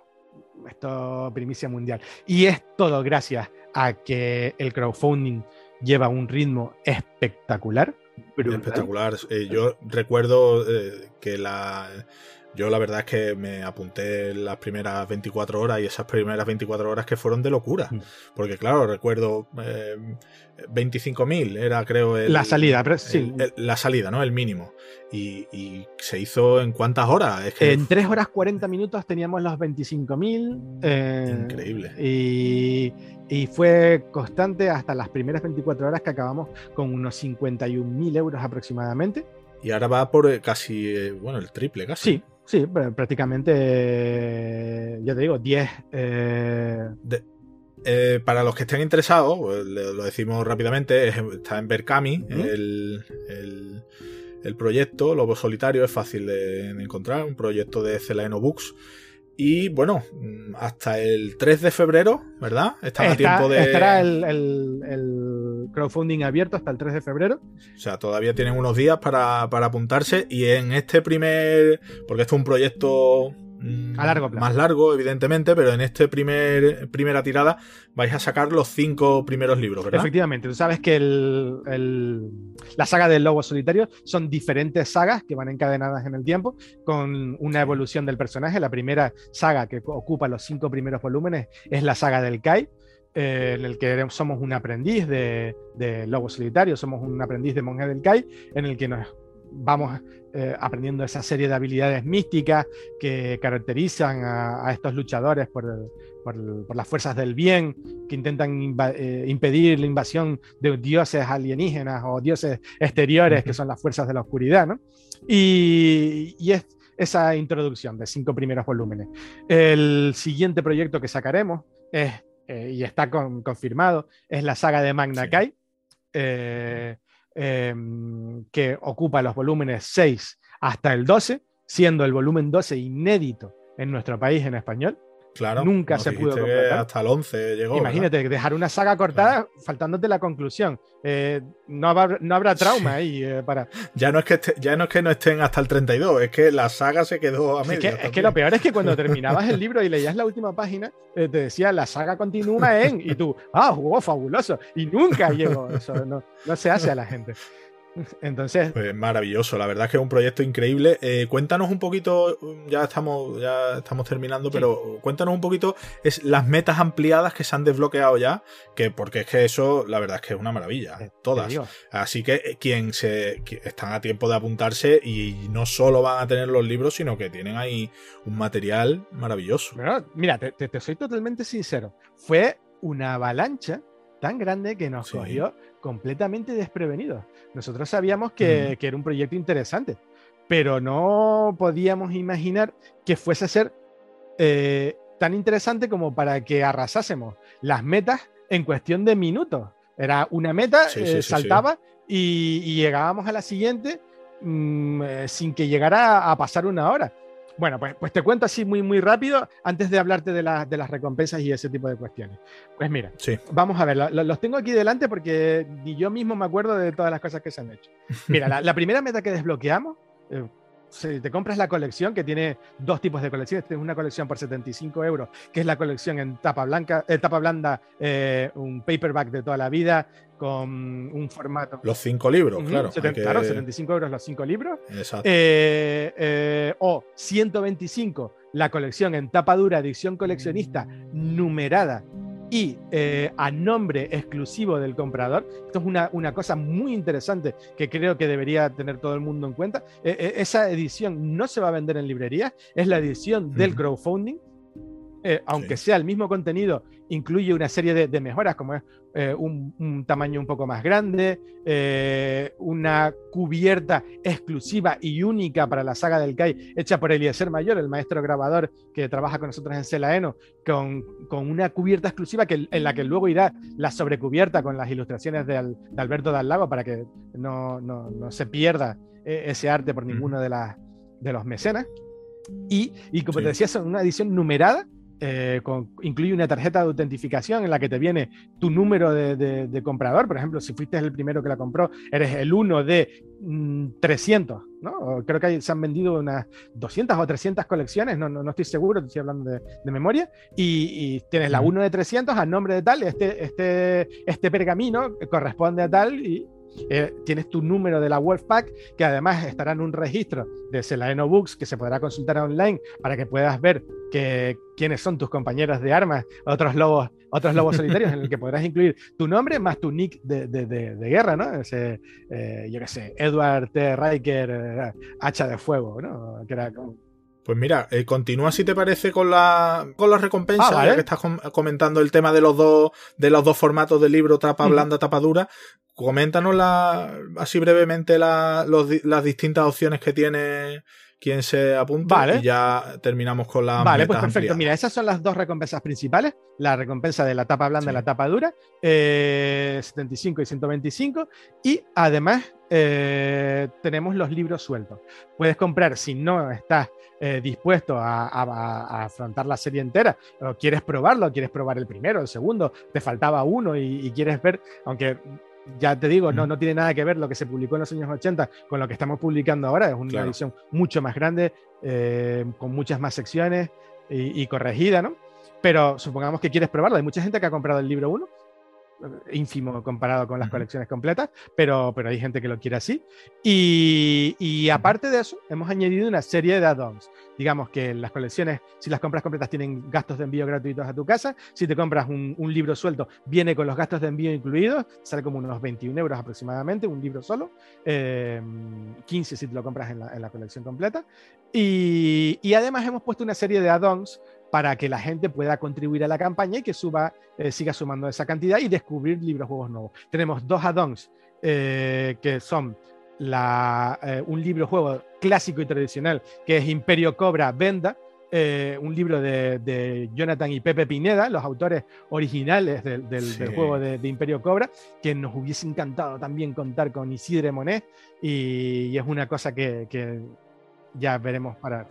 esto primicia mundial. Y es todo gracias a que el crowdfunding lleva un ritmo espectacular. Espectacular. Eh, yo recuerdo eh, que la yo la verdad es que me apunté las primeras 24 horas y esas primeras 24 horas que fueron de locura. Mm. Porque claro, recuerdo eh, 25.000 era creo la salida, sí. la salida, ¿no? El mínimo. Y, se hizo en cuántas horas? en 3 horas 40 minutos teníamos los 25.000. Eh, Increíble. Y, y, fue constante hasta las primeras 24 horas que acabamos con unos 51.000 euros aproximadamente. Y ahora va por eh, casi, eh, bueno, el triple casi. Sí, Sí, prácticamente, ya te digo, 10. Eh, eh... para los que estén interesados, pues, lo decimos rápidamente, está en Berkami el, el, proyecto, Lobo Solitario, es fácil de, encontrar, un proyecto de Celeno Books. Y bueno, hasta el 3 de febrero, ¿verdad? Está, a tiempo de. Estará el, crowdfunding abierto hasta el 3 de febrero. O sea, todavía tienen unos días para, apuntarse. Y en este primer. Porque esto es un proyecto mm, a largo plazo. Más largo, evidentemente, pero en este primer primera tirada vais a sacar los cinco primeros libros, ¿verdad? Efectivamente, tú sabes que la saga del Lobo Solitario son diferentes sagas que van encadenadas en el tiempo, con una evolución del personaje. La primera saga que ocupa los cinco primeros volúmenes es la saga del Kai eh, en el que somos un aprendiz de, Lobo Solitario, somos un aprendiz de Monje del Kai, en el que nos vamos eh, aprendiendo esa serie de habilidades místicas que caracterizan a, estos luchadores por, las fuerzas del bien, que intentan eh, impedir la invasión de dioses alienígenas o dioses exteriores, que son las fuerzas de la oscuridad. ¿no? Y, y es esa introducción de cinco primeros volúmenes. El siguiente proyecto que sacaremos es eh, y está confirmado, es la saga de Magna Kai, eh, em, que ocupa los volúmenes 6 hasta el 12, siendo el volumen 12 inédito en nuestro país en español. Claro. Nunca se pudo completar. Hasta el 11 llegó. Imagínate, dejar una saga cortada faltándote la conclusión. Eh, no, habrá, no, habrá, trauma ahí eh, para. Ya no, es que ya no es que no estén hasta el 32, es que la saga se quedó a medio. Es que, lo peor es que cuando <laughs> terminabas el libro y leías la última página, eh, te decía la saga continúa en. Y tú, ah, jugó fabuloso. Y nunca llegó. Eso no, no se hace a la gente. <laughs> Entonces. Pues maravilloso, la verdad es que es un proyecto increíble. Eh, cuéntanos un poquito, ya estamos, ya estamos terminando, pero cuéntanos un poquito es las metas ampliadas que se han desbloqueado ya, que porque es que eso, la verdad es que es una maravilla, todas. Así que eh, quien se están a tiempo de apuntarse y no solo van a tener los libros, sino que tienen ahí un material maravilloso. mira, te, soy totalmente sincero. Fue una avalancha tan grande que nos cogió completamente desprevenidos. Nosotros sabíamos que, era un proyecto interesante, pero no podíamos imaginar que fuese a ser eh, tan interesante como para que arrasásemos las metas en cuestión de minutos. Era una meta, eh, saltaba y, llegábamos a la siguiente mm, eh, sin que llegara a pasar una hora. Bueno, pues, pues te cuento así muy, muy rápido antes de hablarte de, de las recompensas y ese tipo de cuestiones. Pues mira, vamos a ver, los tengo aquí delante porque ni yo mismo me acuerdo de todas las cosas que se han hecho. Mira, la, primera meta que desbloqueamos, eh, si te compras la colección, que tiene dos tipos de colecciones, tienes una colección por 75 euros, que es la colección en tapa blanca, eh, tapa blanda, eh, un paperback de toda la vida, con un formato. Los cinco libros, claro. Claro, 75 euros los cinco libros. Exacto. Eh, o 125 la colección en tapa dura, edición coleccionista, numerada y eh, a nombre exclusivo del comprador. Esto es una, una, cosa muy interesante que creo que debería tener todo el mundo en cuenta. Eh, eh, esa edición no se va a vender en librerías, es la edición del crowdfunding. aunque sea el mismo contenido incluye una serie de, mejoras, como es eh, un, tamaño un poco más grande, eh, una cubierta exclusiva y única para la saga del Kai, hecha por Eliezer Mayor, el maestro grabador que trabaja con nosotros en Celaeno, con, con una cubierta exclusiva que, en la que luego irá la sobrecubierta con las ilustraciones de, Alberto Dallago para que no, no, no, se pierda eh, ese arte por ninguna de las de los mecenas. Y, y como te decía, son una edición numerada eh, incluye una tarjeta de autentificación en la que te viene tu número de, comprador. Por ejemplo, si fuiste el primero que la compró, eres el uno de 300. Mm, ¿no? Creo que se han vendido unas 200 o 300 colecciones, no, no, estoy seguro, estoy hablando de, memoria. Y, tienes la 1 de 300 a nombre de tal, este, este, este pergamino corresponde a tal y, eh, tienes tu número de la Wolfpack, que además estará en un registro de Selaeno Books que se podrá consultar online para que puedas ver que, quiénes son tus compañeros de armas, otros lobos, otros lobos <laughs> solitarios, en el que podrás incluir tu nombre más tu nick de, guerra, ¿no? Ese, eh, yo qué sé, Edward T. Riker, eh, hacha de fuego, ¿no? Que era pues mira, continúa si te parece con la con las recompensas, ah, ya que estás comentando el tema de los dos de los dos formatos de libro, tapa blanda, tapa dura coméntanos la, así brevemente las distintas opciones que tiene quien se apunta y ya terminamos con la. Vale, pues perfecto. Mira, esas son las dos recompensas principales: la recompensa de la tapa blanda y la tapa dura, 75 eh, y 125. Y además eh, tenemos los libros sueltos. Puedes comprar, si no estás eh, dispuesto a, afrontar la serie entera, o quieres probarlo, quieres probar el primero, el segundo, te faltaba uno y quieres ver, aunque ya te digo, no, no tiene nada que ver lo que se publicó en los años 80 con lo que estamos publicando ahora. Es una edición mucho más grande, eh, con muchas más secciones y, corregida, ¿no? Pero supongamos que quieres probarlo. Hay mucha gente que ha comprado el libro 1 ínfimo comparado con las colecciones completas, pero, pero hay gente que lo quiere así. Y, y aparte de eso, hemos añadido una serie de add-ons. Digamos que las colecciones, si las compras completas, tienen gastos de envío gratuitos a tu casa. Si te compras un, un libro suelto, viene con los gastos de envío incluidos. Sale como unos 21 euros aproximadamente, un libro solo. 15 em, si te lo compras en la, en la colección completa. Y, y, además hemos puesto una serie de add-ons para que la gente pueda contribuir a la campaña y que suba, eh, siga sumando esa cantidad y descubrir libros juegos nuevos. Tenemos dos add-ons eh, que son la, eh, un libro juego clásico y tradicional que es Imperio Cobra Venda, un libro de, Jonathan y Pepe Pineda, los autores originales del, juego de, Imperio Cobra, que nos hubiese encantado también contar con Isidre Monet y, es una cosa que, que ya veremos para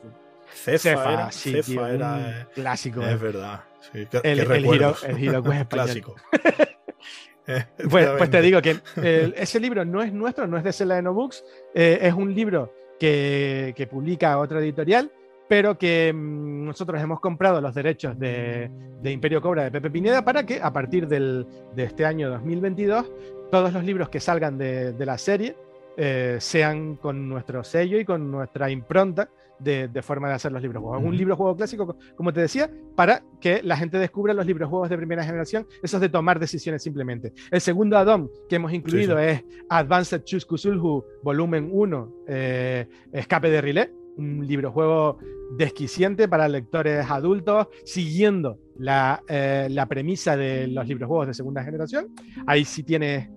Cefa, era, sí, era clásico. Es verdad. el, el, el <laughs> clásico. <laughs> pues, pues, te digo que <laughs> ese libro no es nuestro, no es de Seleno Books, eh, es un libro que, que, publica otra editorial, pero que mm, nosotros hemos comprado los derechos de, de, Imperio Cobra de Pepe Pineda para que a partir del, de este año 2022 todos los libros que salgan de, de la serie eh, sean con nuestro sello y con nuestra impronta de, forma de hacer los libros juegos. Un libro juego clásico, como te decía, para que la gente descubra los libros juegos de primera generación, esos de tomar decisiones simplemente. El segundo add-on que hemos incluido es Advanced Chuskusulhu Volumen 1, eh, Escape de Relé, un libro juego desquiciente para lectores adultos, siguiendo la, eh, la premisa de los libros juegos de segunda generación. Ahí sí tienes,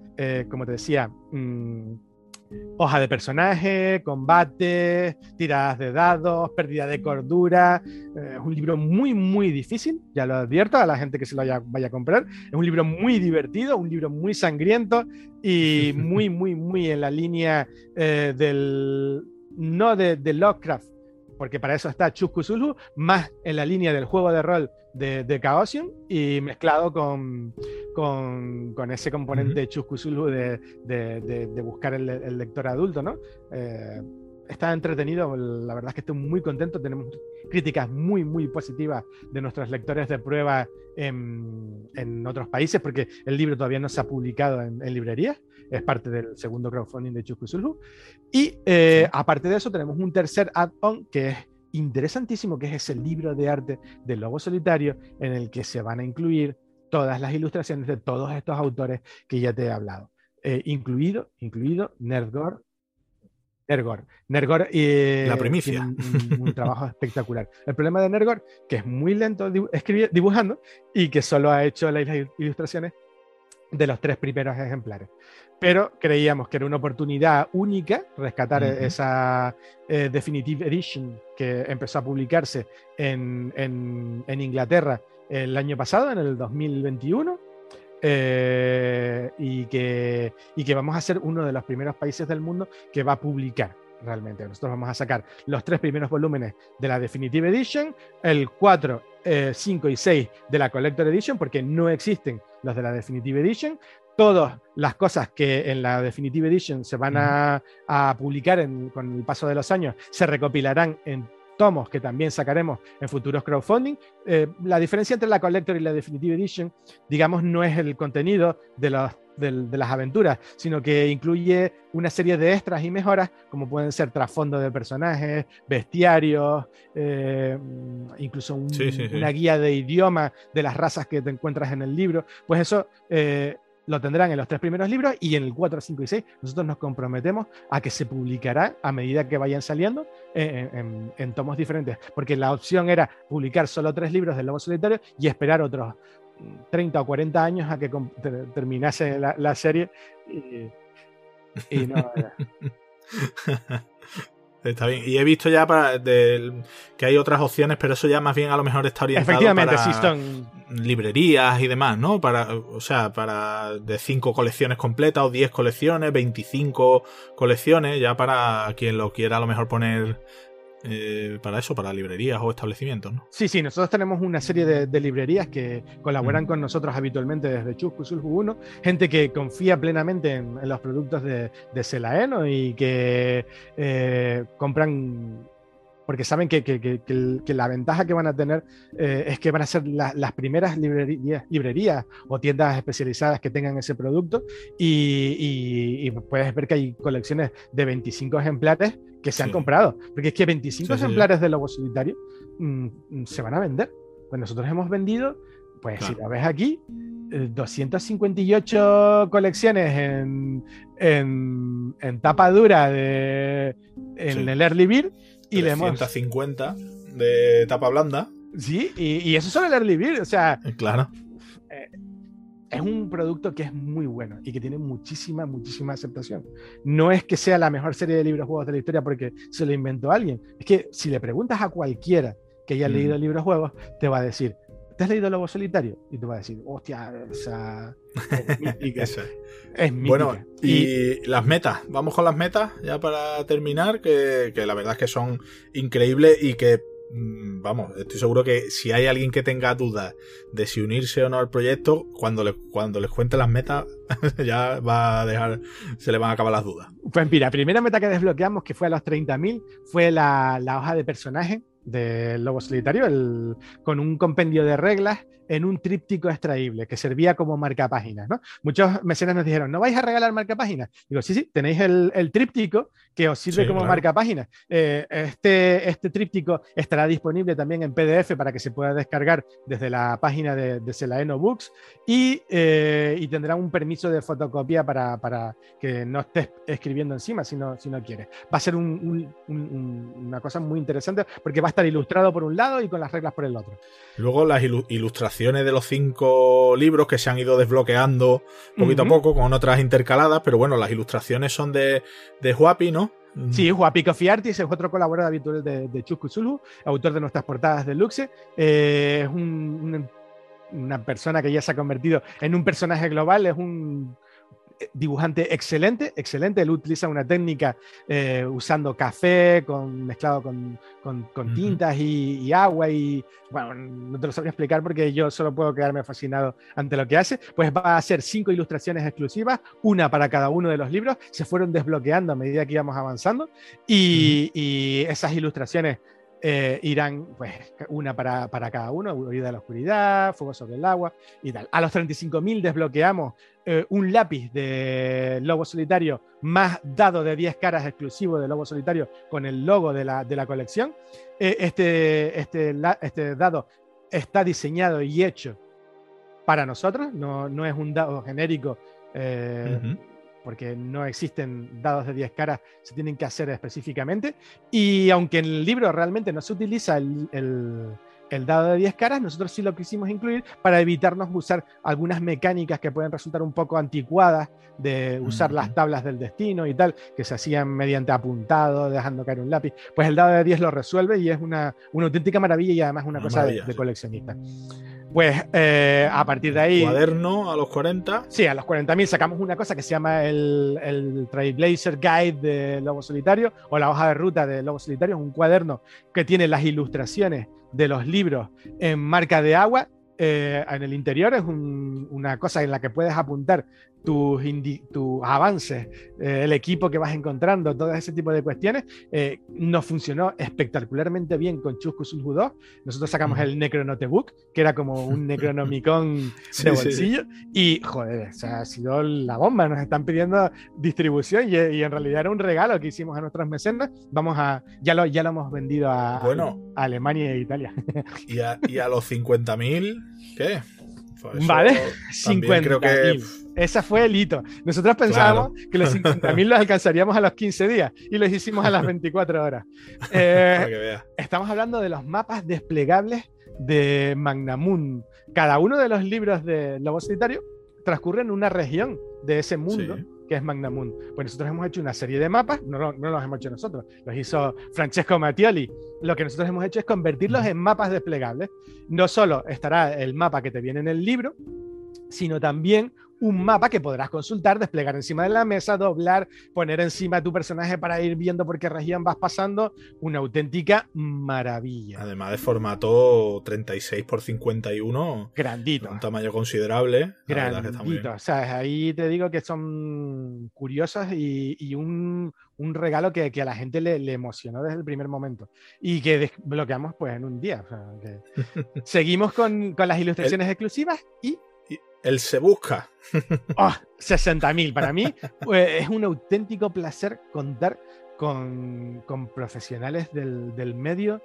como te decía, mm, hoja de personaje, combate, tiradas de dados, pérdida de cordura. Eh, es un libro muy, muy difícil, ya lo advierto a la gente que se lo vaya, a comprar. Es un libro muy divertido, un libro muy sangriento y <laughs> muy, muy, muy en la línea eh, del. no de, de Lovecraft, porque para eso está Chusku más en la línea del juego de rol de, de Chaosium y mezclado con, con, ese componente uh de, de, buscar el, lector adulto, ¿no? Eh, está entretenido, la verdad es que estoy muy contento, tenemos críticas muy, muy positivas de nuestros lectores de prueba en, en otros países, porque el libro todavía no se ha publicado en, en librerías, es parte del segundo crowdfunding de Chusku Y eh, aparte de eso, tenemos un tercer add-on que es interesantísimo, que es ese libro de arte del Lobo Solitario, en el que se van a incluir todas las ilustraciones de todos estos autores que ya te he hablado. Eh, incluido, incluido Nerdgor. Nergor. Nergor eh, la primicia. Un, trabajo <laughs> espectacular. El problema de Nergor, que es muy lento dibujando y que solo ha hecho las ilustraciones de los tres primeros ejemplares pero creíamos que era una oportunidad única rescatar esa eh, Definitive Edition que empezó a publicarse en, en, Inglaterra el año pasado, en el 2021, eh, y, que, y que vamos a ser uno de los primeros países del mundo que va a publicar realmente. Nosotros vamos a sacar los tres primeros volúmenes de la Definitive Edition, el 4, 5 eh, y 6 de la Collector Edition, porque no existen los de la Definitive Edition. Todas las cosas que en la Definitive Edition se van a, publicar con el paso de los años se recopilarán en tomos que también sacaremos en futuros crowdfunding. Eh, la diferencia entre la Collector y la Definitive Edition, digamos, no es el contenido de, las aventuras, sino que incluye una serie de extras y mejoras, como pueden ser trasfondo de personajes, bestiarios, eh, incluso una guía de idioma de las razas que te encuentras en el libro. Pues eso eh, lo tendrán en los tres primeros libros y en el 4, 5 y 6 nosotros nos comprometemos a que se publicará a medida que vayan saliendo en, tomos diferentes, porque la opción era publicar solo tres libros del Lobo Solitario y esperar otros 30 o 40 años a que terminase la, serie y, no... <laughs> Está bien. Y he visto ya para que hay otras opciones, pero eso ya más bien a lo mejor está orientado para librerías y demás, ¿no? Para, o sea, para de cinco colecciones completas o 10 colecciones, 25 colecciones, ya para quien lo quiera a lo mejor poner eh, para eso, para librerías o establecimientos, ¿no? Sí, sí, nosotros tenemos una serie de, librerías que colaboran mm. con nosotros habitualmente desde Chusco Sulhu 1, gente que confía plenamente en, los productos de, de Celaeno y que eh, compran porque saben que, la ventaja que van a tener eh, es que van a ser las primeras librerías, o tiendas especializadas que tengan ese producto y, puedes ver que hay colecciones de 25 ejemplares que se han comprado, porque es que 25 ejemplares de Lobo Solitario mm, se van a vender. Pues nosotros hemos vendido, pues si la ves aquí, 258 eh, colecciones en, en, tapa dura de, en el Early Beer y le hemos... de tapa blanda. Sí, y, eso solo el Early Beer, o sea... Eh, claro. Eh, es un producto que es muy bueno y que tiene muchísima, muchísima aceptación. No es que sea la mejor serie de libros juegos de la historia porque se lo inventó alguien. Es que si le preguntas a cualquiera que haya leído mm. libros juegos, te va a decir, ¿te has leído Lobo Solitario? Y te va a decir, hostia, esa es <laughs> mítica. es Bueno, y, las metas, vamos con las metas ya para terminar, que, la verdad es que son increíbles y que vamos, estoy seguro que si hay alguien que tenga dudas de si unirse o no al proyecto, cuando, le, cuando les cuente las metas, <laughs> ya va a dejar, se le van a acabar las dudas. Pues mira, primera meta que desbloqueamos, que fue a los 30.000, fue la, la hoja de personaje del Lobo Solitario, el, con un compendio de reglas en un tríptico extraíble que servía como marcapáginas. ¿no? Muchos mecenas nos dijeron, ¿no vais a regalar marcapáginas? Digo, sí, sí, tenéis el, el tríptico que os sirve como marcapáginas. Eh, este, este tríptico estará disponible también en PDF para que se pueda descargar desde la página de, de Celaeno Books y, eh, y, tendrá un permiso de fotocopia para, para, que no estés escribiendo encima si no, si no quieres. Va a ser un, una cosa muy interesante porque va a estar ilustrado por un lado y con las reglas por el otro. Luego las ilustraciones de los cinco libros que se han ido desbloqueando poquito a poco con otras intercaladas, pero bueno, las ilustraciones son de, de Huapi, ¿no? Sí, Huapi Coffee es otro colaborador habitual de, de Chusco Zulu, autor de nuestras portadas de Luxe. Eh, es una persona que ya se ha convertido en un personaje global, es un dibujante excelente, excelente. Él utiliza una técnica eh, usando café con, mezclado con, tintas y, agua y, bueno, no te lo sabría explicar porque yo solo puedo quedarme fascinado ante lo que hace. Pues va a hacer cinco ilustraciones exclusivas, una para cada uno de los libros. Se fueron desbloqueando a medida que íbamos avanzando y, y esas ilustraciones eh, irán, pues, una para, cada uno, Huida de la Oscuridad, Fuego sobre el Agua y tal. A los 35.000 desbloqueamos eh, un lápiz de Lobo Solitario más dado de 10 caras exclusivo de Lobo Solitario con el logo de la, colección. Eh, este, este, este, dado está diseñado y hecho para nosotros, no, no es un dado genérico porque no existen dados de 10 caras, se tienen que hacer específicamente. Y aunque en el libro realmente no se utiliza el, dado de 10 caras, nosotros sí lo quisimos incluir para evitarnos usar algunas mecánicas que pueden resultar un poco anticuadas de usar las tablas del destino y tal, que se hacían mediante apuntado, dejando caer un lápiz. Pues el dado de 10 lo resuelve y es una, auténtica maravilla y además una, cosa de, coleccionista. Pues eh, a partir de ahí. Cuaderno a los 40. Sí, a los 40.000 sacamos una cosa que se llama el, el Trailblazer Guide de Lobo Solitario o la hoja de ruta de Lobo Solitario. Es un cuaderno que tiene las ilustraciones de los libros en marca de agua eh, en el interior es una cosa en la que puedes apuntar tus, avances, eh, el equipo que vas encontrando, todo ese tipo de cuestiones. Eh, nos funcionó espectacularmente bien con Chusco 2. Nosotros sacamos el Necronotebook, que era como un <laughs> Necronomicon de bolsillo. Y, joder, ha sido la bomba. Nos están pidiendo distribución y, en realidad era un regalo que hicimos a nuestras mecenas. Vamos a, ya lo, ya lo hemos vendido a, Alemania e Italia. <laughs> Y a, y a los 50.000, ¿qué? Vale, 50.000. <laughs> Ese fue el hito. Nosotros pensábamos que los <laughs> 50.000 los alcanzaríamos a los 15 días y los hicimos a las 24 horas. <laughs> Eh, estamos hablando de los mapas desplegables de Magnamun. Cada uno de los libros de Lobo Solitario transcurre en una región de ese mundo. Que es Magnamun. Pues nosotros hemos hecho una serie de mapas, no, no, no, los hemos hecho nosotros, los hizo Francesco Mattioli. Lo que nosotros hemos hecho es convertirlos en mapas desplegables. No solo estará el mapa que te viene en el libro, sino también un mapa que podrás consultar, desplegar encima de la mesa, doblar, poner encima tu personaje para ir viendo por qué región vas pasando. Una auténtica maravilla. Además de formato 36 x 51. Grandito. Un tamaño considerable. Grandito. O sea, ahí te digo que son curiosos y, un, regalo que, a la gente le, emocionó desde el primer momento. Y que desbloqueamos pues en un día. <laughs> seguimos con, las ilustraciones exclusivas y él se busca. <laughs> Oh, 60.000. Para mí es un auténtico placer contar con, profesionales del, medio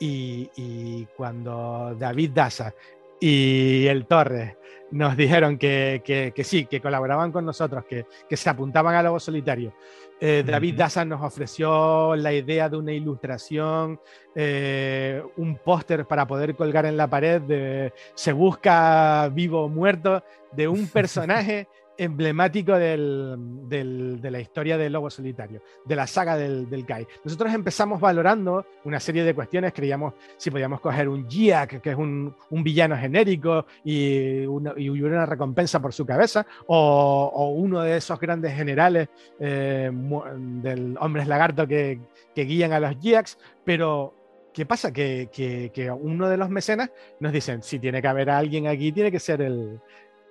y, cuando David Daza y el Torres nos dijeron que, sí, que colaboraban con nosotros, que, se apuntaban a Lobo Solitario. Eh, David Daza nos ofreció la idea de una ilustración, eh, un póster para poder colgar en la pared de Se busca vivo o muerto, de un <laughs> personaje emblemático de la historia del Lobo Solitario, de la saga del, del Kai. Nosotros empezamos valorando una serie de cuestiones, creíamos si podíamos coger un Giak, que es un, villano genérico, y una, una recompensa por su cabeza, o, uno de esos grandes generales eh, del hombres lagarto que, guían a los Giaks, pero ¿qué pasa? Que, que, uno de los mecenas nos dicen, si tiene que haber alguien aquí, tiene que ser el,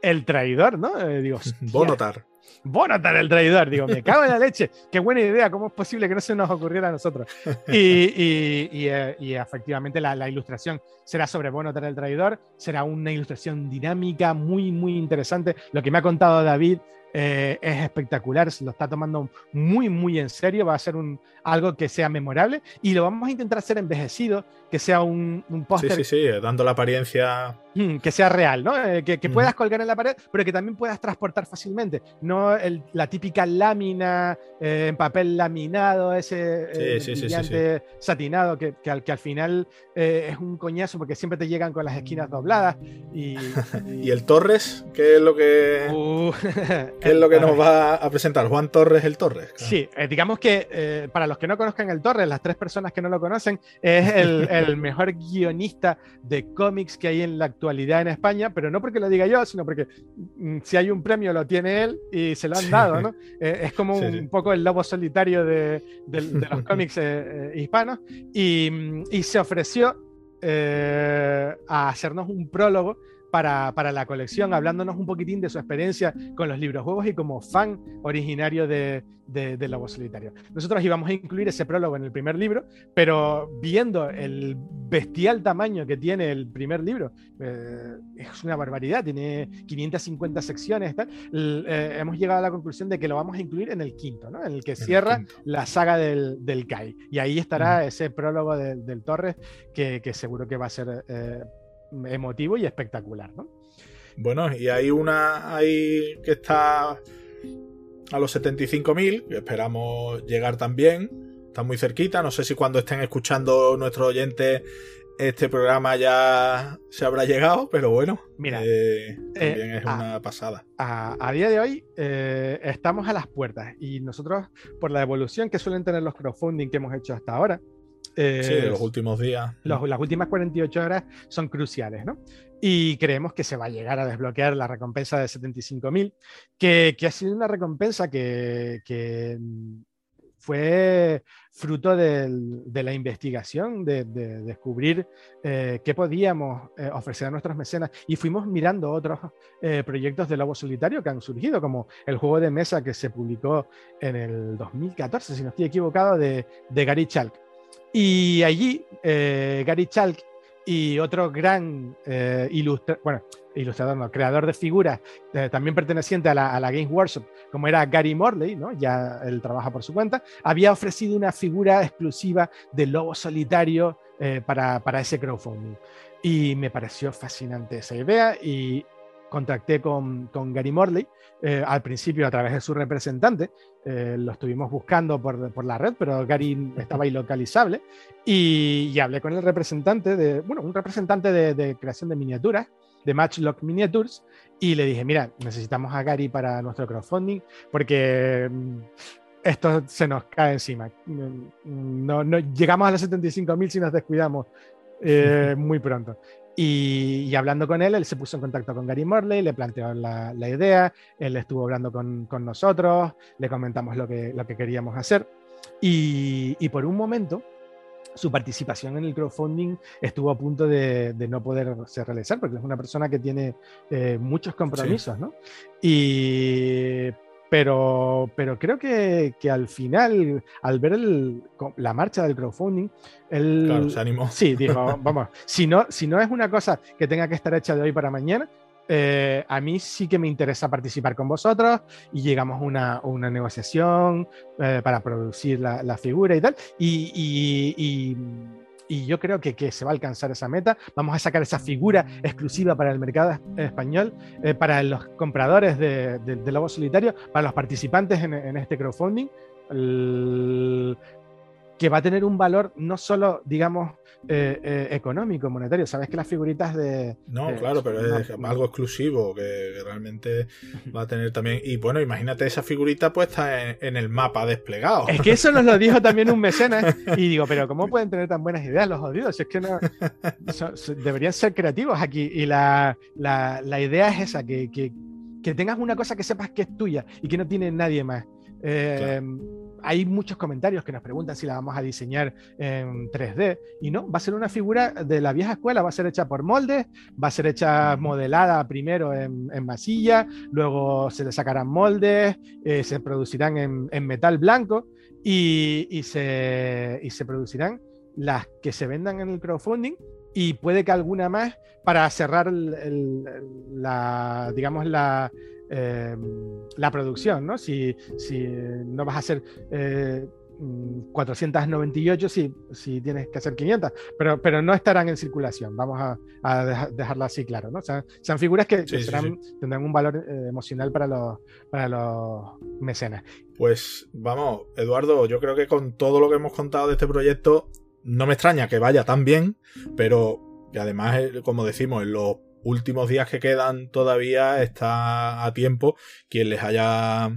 el traidor, ¿no? Eh, digo, <laughs> Bonotar. Bonotar el traidor, digo, me cago en la leche, <laughs> qué buena idea, ¿cómo es posible que no se nos ocurriera a nosotros? <laughs> Y, eh, efectivamente la, ilustración será sobre Bonotar el traidor, será una ilustración dinámica, muy, muy interesante. Lo que me ha contado David eh, es espectacular, se lo está tomando muy, muy en serio, va a ser un, algo que sea memorable y lo vamos a intentar hacer envejecido, que sea un, un póster. Sí, sí, sí, dando la apariencia. Mm, que sea real, ¿no? Eh, que, puedas colgar en la pared, pero que también puedas transportar fácilmente. No la típica lámina eh, en papel laminado, ese brillante satinado, que, que, al, que al final es un coñazo porque siempre te llegan con las esquinas dobladas. ¿Y, <laughs> y... el Torres? ¿Qué es lo que.? Uh, <laughs> ¿Qué es lo que nos va a presentar? Juan Torres el Torres. Sí, eh, digamos que eh, para los que no conozcan el Torres, las tres personas que no lo conocen, es <laughs> el, mejor guionista de cómics que hay en la actualidad en España, pero no porque lo diga yo, sino porque mm, si hay un premio lo tiene él y se lo han dado, ¿no? Eh, es como un, poco el lobo solitario de, los <laughs> cómics hispanos y, y, se ofreció a hacernos un prólogo para, la colección, hablándonos un poquitín de su experiencia con los libros juegos y como fan originario de, de, Lobo Solitario. Nosotros íbamos a incluir ese prólogo en el primer libro, pero viendo el bestial tamaño que tiene el primer libro, eh, es una barbaridad, tiene 550 secciones, eh, hemos llegado a la conclusión de que lo vamos a incluir en el quinto, ¿no? en el que cierra la saga del, del Kai. Y ahí estará ese prólogo del Torres que, seguro que va a ser... Eh, emotivo y espectacular, ¿no? Bueno, y hay una ahí que está a los 75.000, que esperamos llegar también. Está muy cerquita. No sé si cuando estén escuchando nuestros oyentes este programa ya se habrá llegado, pero bueno, Mira, eh, también es una pasada. A, día de hoy eh, estamos a las puertas y nosotros, por la evolución que suelen tener los crowdfunding que hemos hecho hasta ahora, Eh, sí, de los últimos días. las últimas 48 horas son cruciales, ¿no? Y creemos que se va a llegar a desbloquear la recompensa de 75.000, que, que ha sido una recompensa que, que fue fruto de la investigación, de, descubrir eh, qué podíamos eh, ofrecer a nuestros mecenas y fuimos mirando otros eh, proyectos de Lobo Solitario que han surgido, como el juego de mesa que se publicó en el 2014, si no estoy equivocado, de, Gary Chalk. Y allí Gary Chalk y otro gran ilustrador, bueno, ilustrador, no, creador de figuras, eh, también perteneciente a la, a Games Workshop, como era Gary Morley, ¿no? ya él trabaja por su cuenta, había ofrecido una figura exclusiva de lobo solitario eh, para, para, ese crowdfunding. Y me pareció fascinante esa idea y contacté con, con Gary Morley, eh, al principio a través de su representante, lo estuvimos buscando por, por, la red, pero Gary estaba ilocalizable, y, y, hablé con el representante de, bueno, un representante de, de creación de miniaturas, de Matchlock Miniatures y le dije, mira, necesitamos a Gary para nuestro crowdfunding porque mm, esto se nos cae encima. Mm, no, no llegamos a los 75.000 si nos descuidamos eh, <laughs> muy pronto. Y, hablando con él, él se puso en contacto con Gary Morley, le planteó la, la idea, él estuvo hablando con, con, nosotros, le comentamos lo que, lo que queríamos hacer. Y, y por un momento, su participación en el crowdfunding estuvo a punto de, no poderse realizar, porque es una persona que tiene eh, muchos compromisos, ¿no? Y, pero, pero creo que, al final, al ver la marcha del crowdfunding, él claro, se animó. Sí, dijo, <laughs> vamos, si no, si no es una cosa que tenga que estar hecha de hoy para mañana, eh, a mí sí que me interesa participar con vosotros y llegamos a una, negociación eh, para producir la, figura y tal. Y, yo creo que, se va a alcanzar esa meta. Vamos a sacar esa figura exclusiva para el mercado español, eh, para los compradores de, Lobo Solitario, para los participantes en, este crowdfunding. Que va a tener un valor no solo, digamos, eh, eh, económico, monetario. Sabes que las figuritas de. No, claro, pero es algo exclusivo que, realmente va a tener también. Y bueno, imagínate esa figurita puesta en, el mapa desplegado. Es que eso nos lo dijo también un mecenas. <laughs> Y digo, pero ¿cómo pueden tener tan buenas ideas los jodidos? Es que no. deberían ser creativos aquí. Y la, idea es esa: que, que, tengas una cosa que sepas que es tuya y que no tiene nadie más. Eh, hay muchos comentarios que nos preguntan si la vamos a diseñar en 3D y no, va a ser una figura de la vieja escuela, va a ser hecha por moldes, va a ser hecha modelada primero en, masilla, luego se le sacarán moldes, eh, se producirán en, metal blanco y, se, se producirán las que se vendan en el crowdfunding. Y puede que alguna más para cerrar la, digamos, la, Em, la producción, ¿no? Si, si, no vas a hacer 498, sí, si tienes que hacer 500, pero, pero no estarán en circulación, vamos a, dejarlo así claro, ¿no? O sea, sean figuras que, tendrán un valor eh, emocional para los, para los mecenas. Pues vamos, Eduardo, yo creo que con todo lo que hemos contado de este proyecto, no me extraña que vaya tan bien, pero y además, eh, como decimos, en los últimos días que quedan todavía está a tiempo. Quien les haya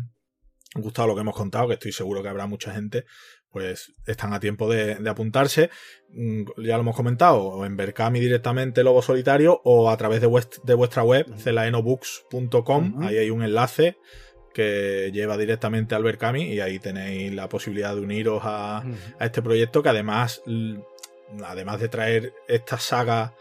gustado lo que hemos contado, que estoy seguro que habrá mucha gente, pues están a tiempo de, apuntarse. Mm, ya lo hemos comentado, o en Berkami directamente Lobo Solitario o a través de, vuestra web, celaenobooks.com. Ahí hay un enlace que lleva directamente al Berkami y ahí tenéis la posibilidad de uniros a, a este proyecto que además, además de traer esta saga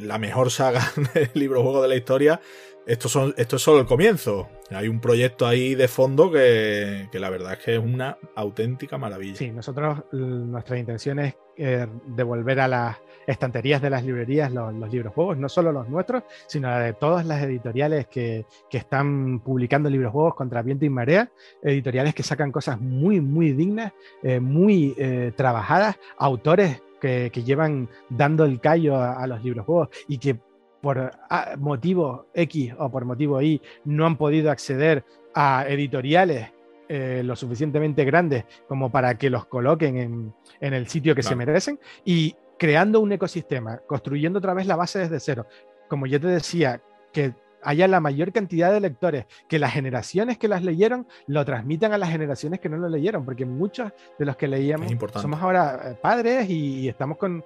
la mejor saga <laughs> del libro juego de la historia, esto, son, esto es solo el comienzo. Hay un proyecto ahí de fondo que, la verdad es que es una auténtica maravilla. Sí, nosotros, nuestra intención es eh, devolver a las estanterías de las librerías los, libros juegos, no solo los nuestros, sino de todas las editoriales que, están publicando libros juegos contra viento y marea, editoriales que sacan cosas muy, muy dignas, eh, muy eh, trabajadas, autores que, llevan dando el callo a, los libros juegos y que por motivo X o por motivo Y no han podido acceder a editoriales eh, lo suficientemente grandes como para que los coloquen en, el sitio que se merecen y creando un ecosistema, construyendo otra vez la base desde cero. Como ya te decía, que haya la mayor cantidad de lectores, que las generaciones que las leyeron lo transmitan a las generaciones que no lo leyeron, porque muchos de los que leíamos somos ahora eh, padres y, estamos con,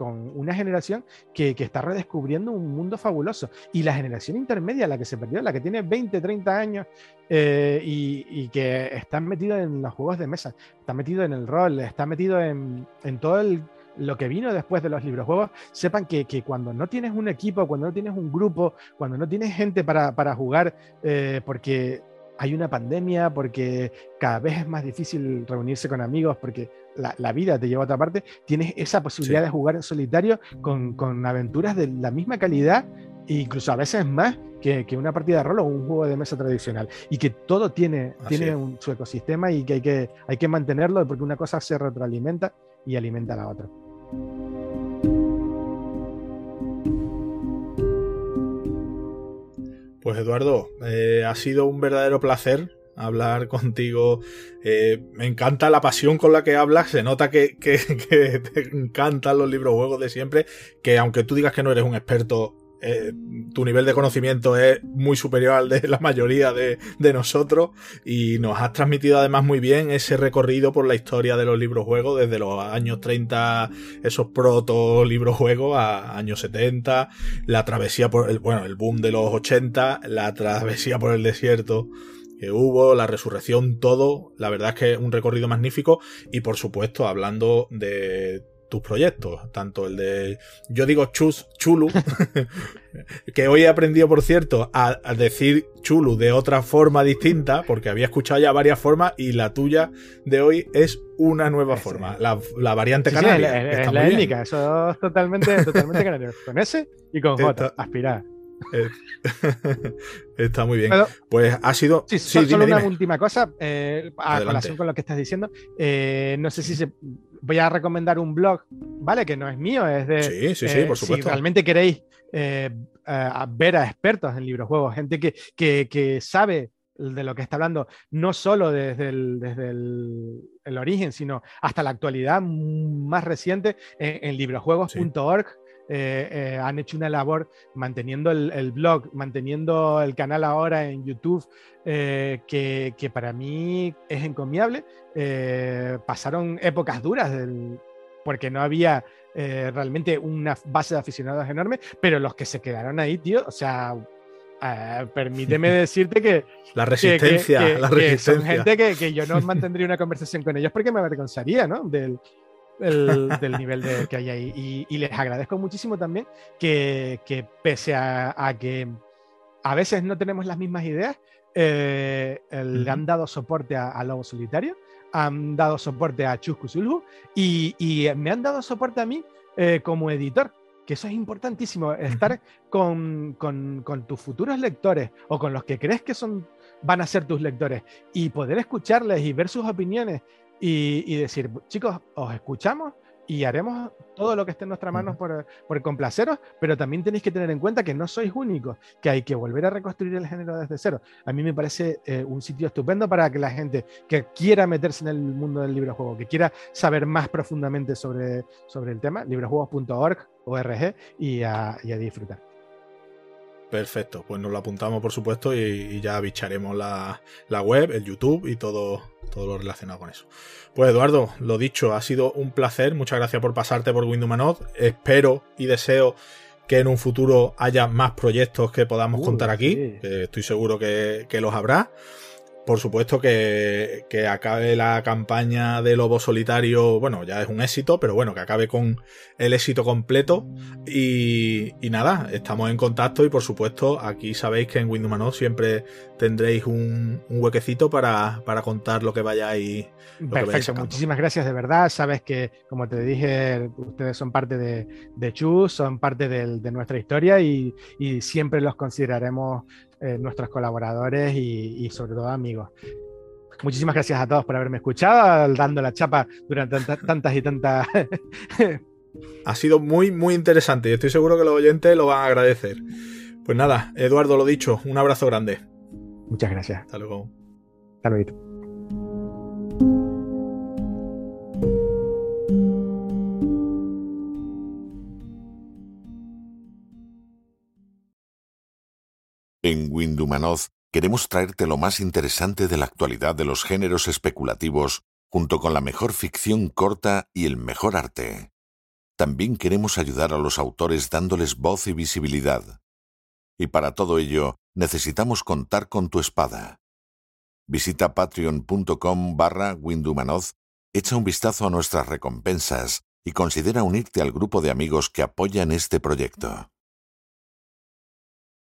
una generación que, está redescubriendo un mundo fabuloso. Y la generación intermedia, la que se perdió, la que tiene 20, 30 años eh, y, que está metido en los juegos de mesa, está metido en el rol, está metido en, en todo el lo que vino después de los libros juegos, sepan que, cuando no tienes un equipo, cuando no tienes un grupo, cuando no tienes gente para, jugar, eh, porque hay una pandemia, porque cada vez es más difícil reunirse con amigos, porque la, vida te lleva a otra parte, tienes esa posibilidad de jugar en solitario con, aventuras de la misma calidad e incluso a veces más que, una partida de rol o un juego de mesa tradicional. Y que todo tiene, tiene su ecosistema y que hay, que hay que mantenerlo porque una cosa se retroalimenta y alimenta a la otra. Pues Eduardo, eh, ha sido un verdadero placer hablar contigo. Eh, me encanta la pasión con la que hablas. Se nota que, que, <laughs> te encantan los libros juegos de siempre. Que aunque tú digas que no eres un experto, eh, tu nivel de conocimiento es muy superior al de <laughs> la mayoría de, nosotros y nos has transmitido además muy bien ese recorrido por la historia de los libros juegos desde los años 30, esos proto libros juegos a años 70, la travesía por el, bueno, el boom de los 80, la travesía por el desierto que hubo, la resurrección, todo, la verdad es que es un recorrido magnífico y por supuesto hablando de tus proyectos, tanto el de, yo digo chus, chulu, <laughs> que hoy he aprendido, por cierto, a, decir chulu de otra forma distinta, porque había escuchado ya varias formas y la tuya de hoy es una nueva forma, la, variante canaria. es, la étnica, eso es totalmente, <laughs> totalmente canario, con S y con J, aspirar. Eh, <laughs> está muy bien. pues ha sido. Sí, solo una última cosa, eh, a relación con lo que estás diciendo. Eh, no sé si se, voy a recomendar un blog, ¿vale? Que no es mío, es de... Sí, sí, sí, por supuesto. Si realmente queréis eh, ver a expertos en librojuegos, gente que, que, sabe de lo que está hablando, no solo desde el, desde el, origen, sino hasta la actualidad más reciente en, librojuegos.org. Eh, eh, han hecho una labor manteniendo el, blog, manteniendo el canal ahora en YouTube, eh, que, para mí es encomiable. pasaron épocas duras porque no había realmente una base de aficionados enorme, pero los que se quedaron ahí, tío, o sea, permíteme <laughs> decirte que. La resistencia, la resistencia. son gente que, yo no <laughs> mantendría una conversación con ellos porque me avergonzaría, ¿no? Del, del nivel de, que hay ahí. Y, les agradezco muchísimo también que, pese a, que a veces no tenemos las mismas ideas, eh, le han dado soporte a, Lobo Solitario, han dado soporte a Chusku Sulhu y, y, me han dado soporte a mí eh, como editor. Que eso es importantísimo, estar con, con, con tus futuros lectores o con los que crees que son van a ser tus lectores y poder escucharles y ver sus opiniones y, decir, chicos, os escuchamos y haremos todo lo que esté en nuestras manos por, por, complaceros, pero también tenéis que tener en cuenta que no sois únicos, que hay que volver a reconstruir el género desde cero. A mí me parece eh, un sitio estupendo para que la gente que quiera meterse en el mundo del librojuego, que quiera saber más profundamente sobre, sobre el tema, librojuegos.org, ORG, y a, y a disfrutar. Perfecto, pues nos lo apuntamos por supuesto y, ya bicharemos la, web, el YouTube y todo, todo lo relacionado con eso. Pues Eduardo, lo dicho, ha sido un placer, muchas gracias por pasarte por Windows espero y deseo que en un futuro haya más proyectos que podamos contar aquí, estoy seguro que, que los habrá por supuesto que, acabe la campaña de Lobo Solitario, bueno, ya es un éxito, pero bueno, que acabe con el éxito completo. Y, nada, estamos en contacto y por supuesto aquí sabéis que en Windows siempre tendréis un, huequecito para, contar lo que vayáis. Lo Perfecto, muchísimas gracias de verdad. Sabes que, como te dije, ustedes son parte de, de Chus, son parte de, nuestra historia y, y siempre los consideraremos eh, nuestros colaboradores y, sobre todo amigos. Muchísimas gracias a todos por haberme escuchado, dando la chapa durante tantas, y tantas... ha sido muy, muy interesante y estoy seguro que los oyentes lo van a agradecer. Pues nada, Eduardo, lo dicho, un abrazo grande. Muchas gracias. Hasta luego. Hasta luego. En Windumanoz queremos traerte lo más interesante de la actualidad de los géneros especulativos, junto con la mejor ficción corta y el mejor arte. También queremos ayudar a los autores dándoles voz y visibilidad. Y para todo ello, necesitamos contar con tu espada. Visita patreon.com barra Windumanoz, echa un vistazo a nuestras recompensas y considera unirte al grupo de amigos que apoyan este proyecto.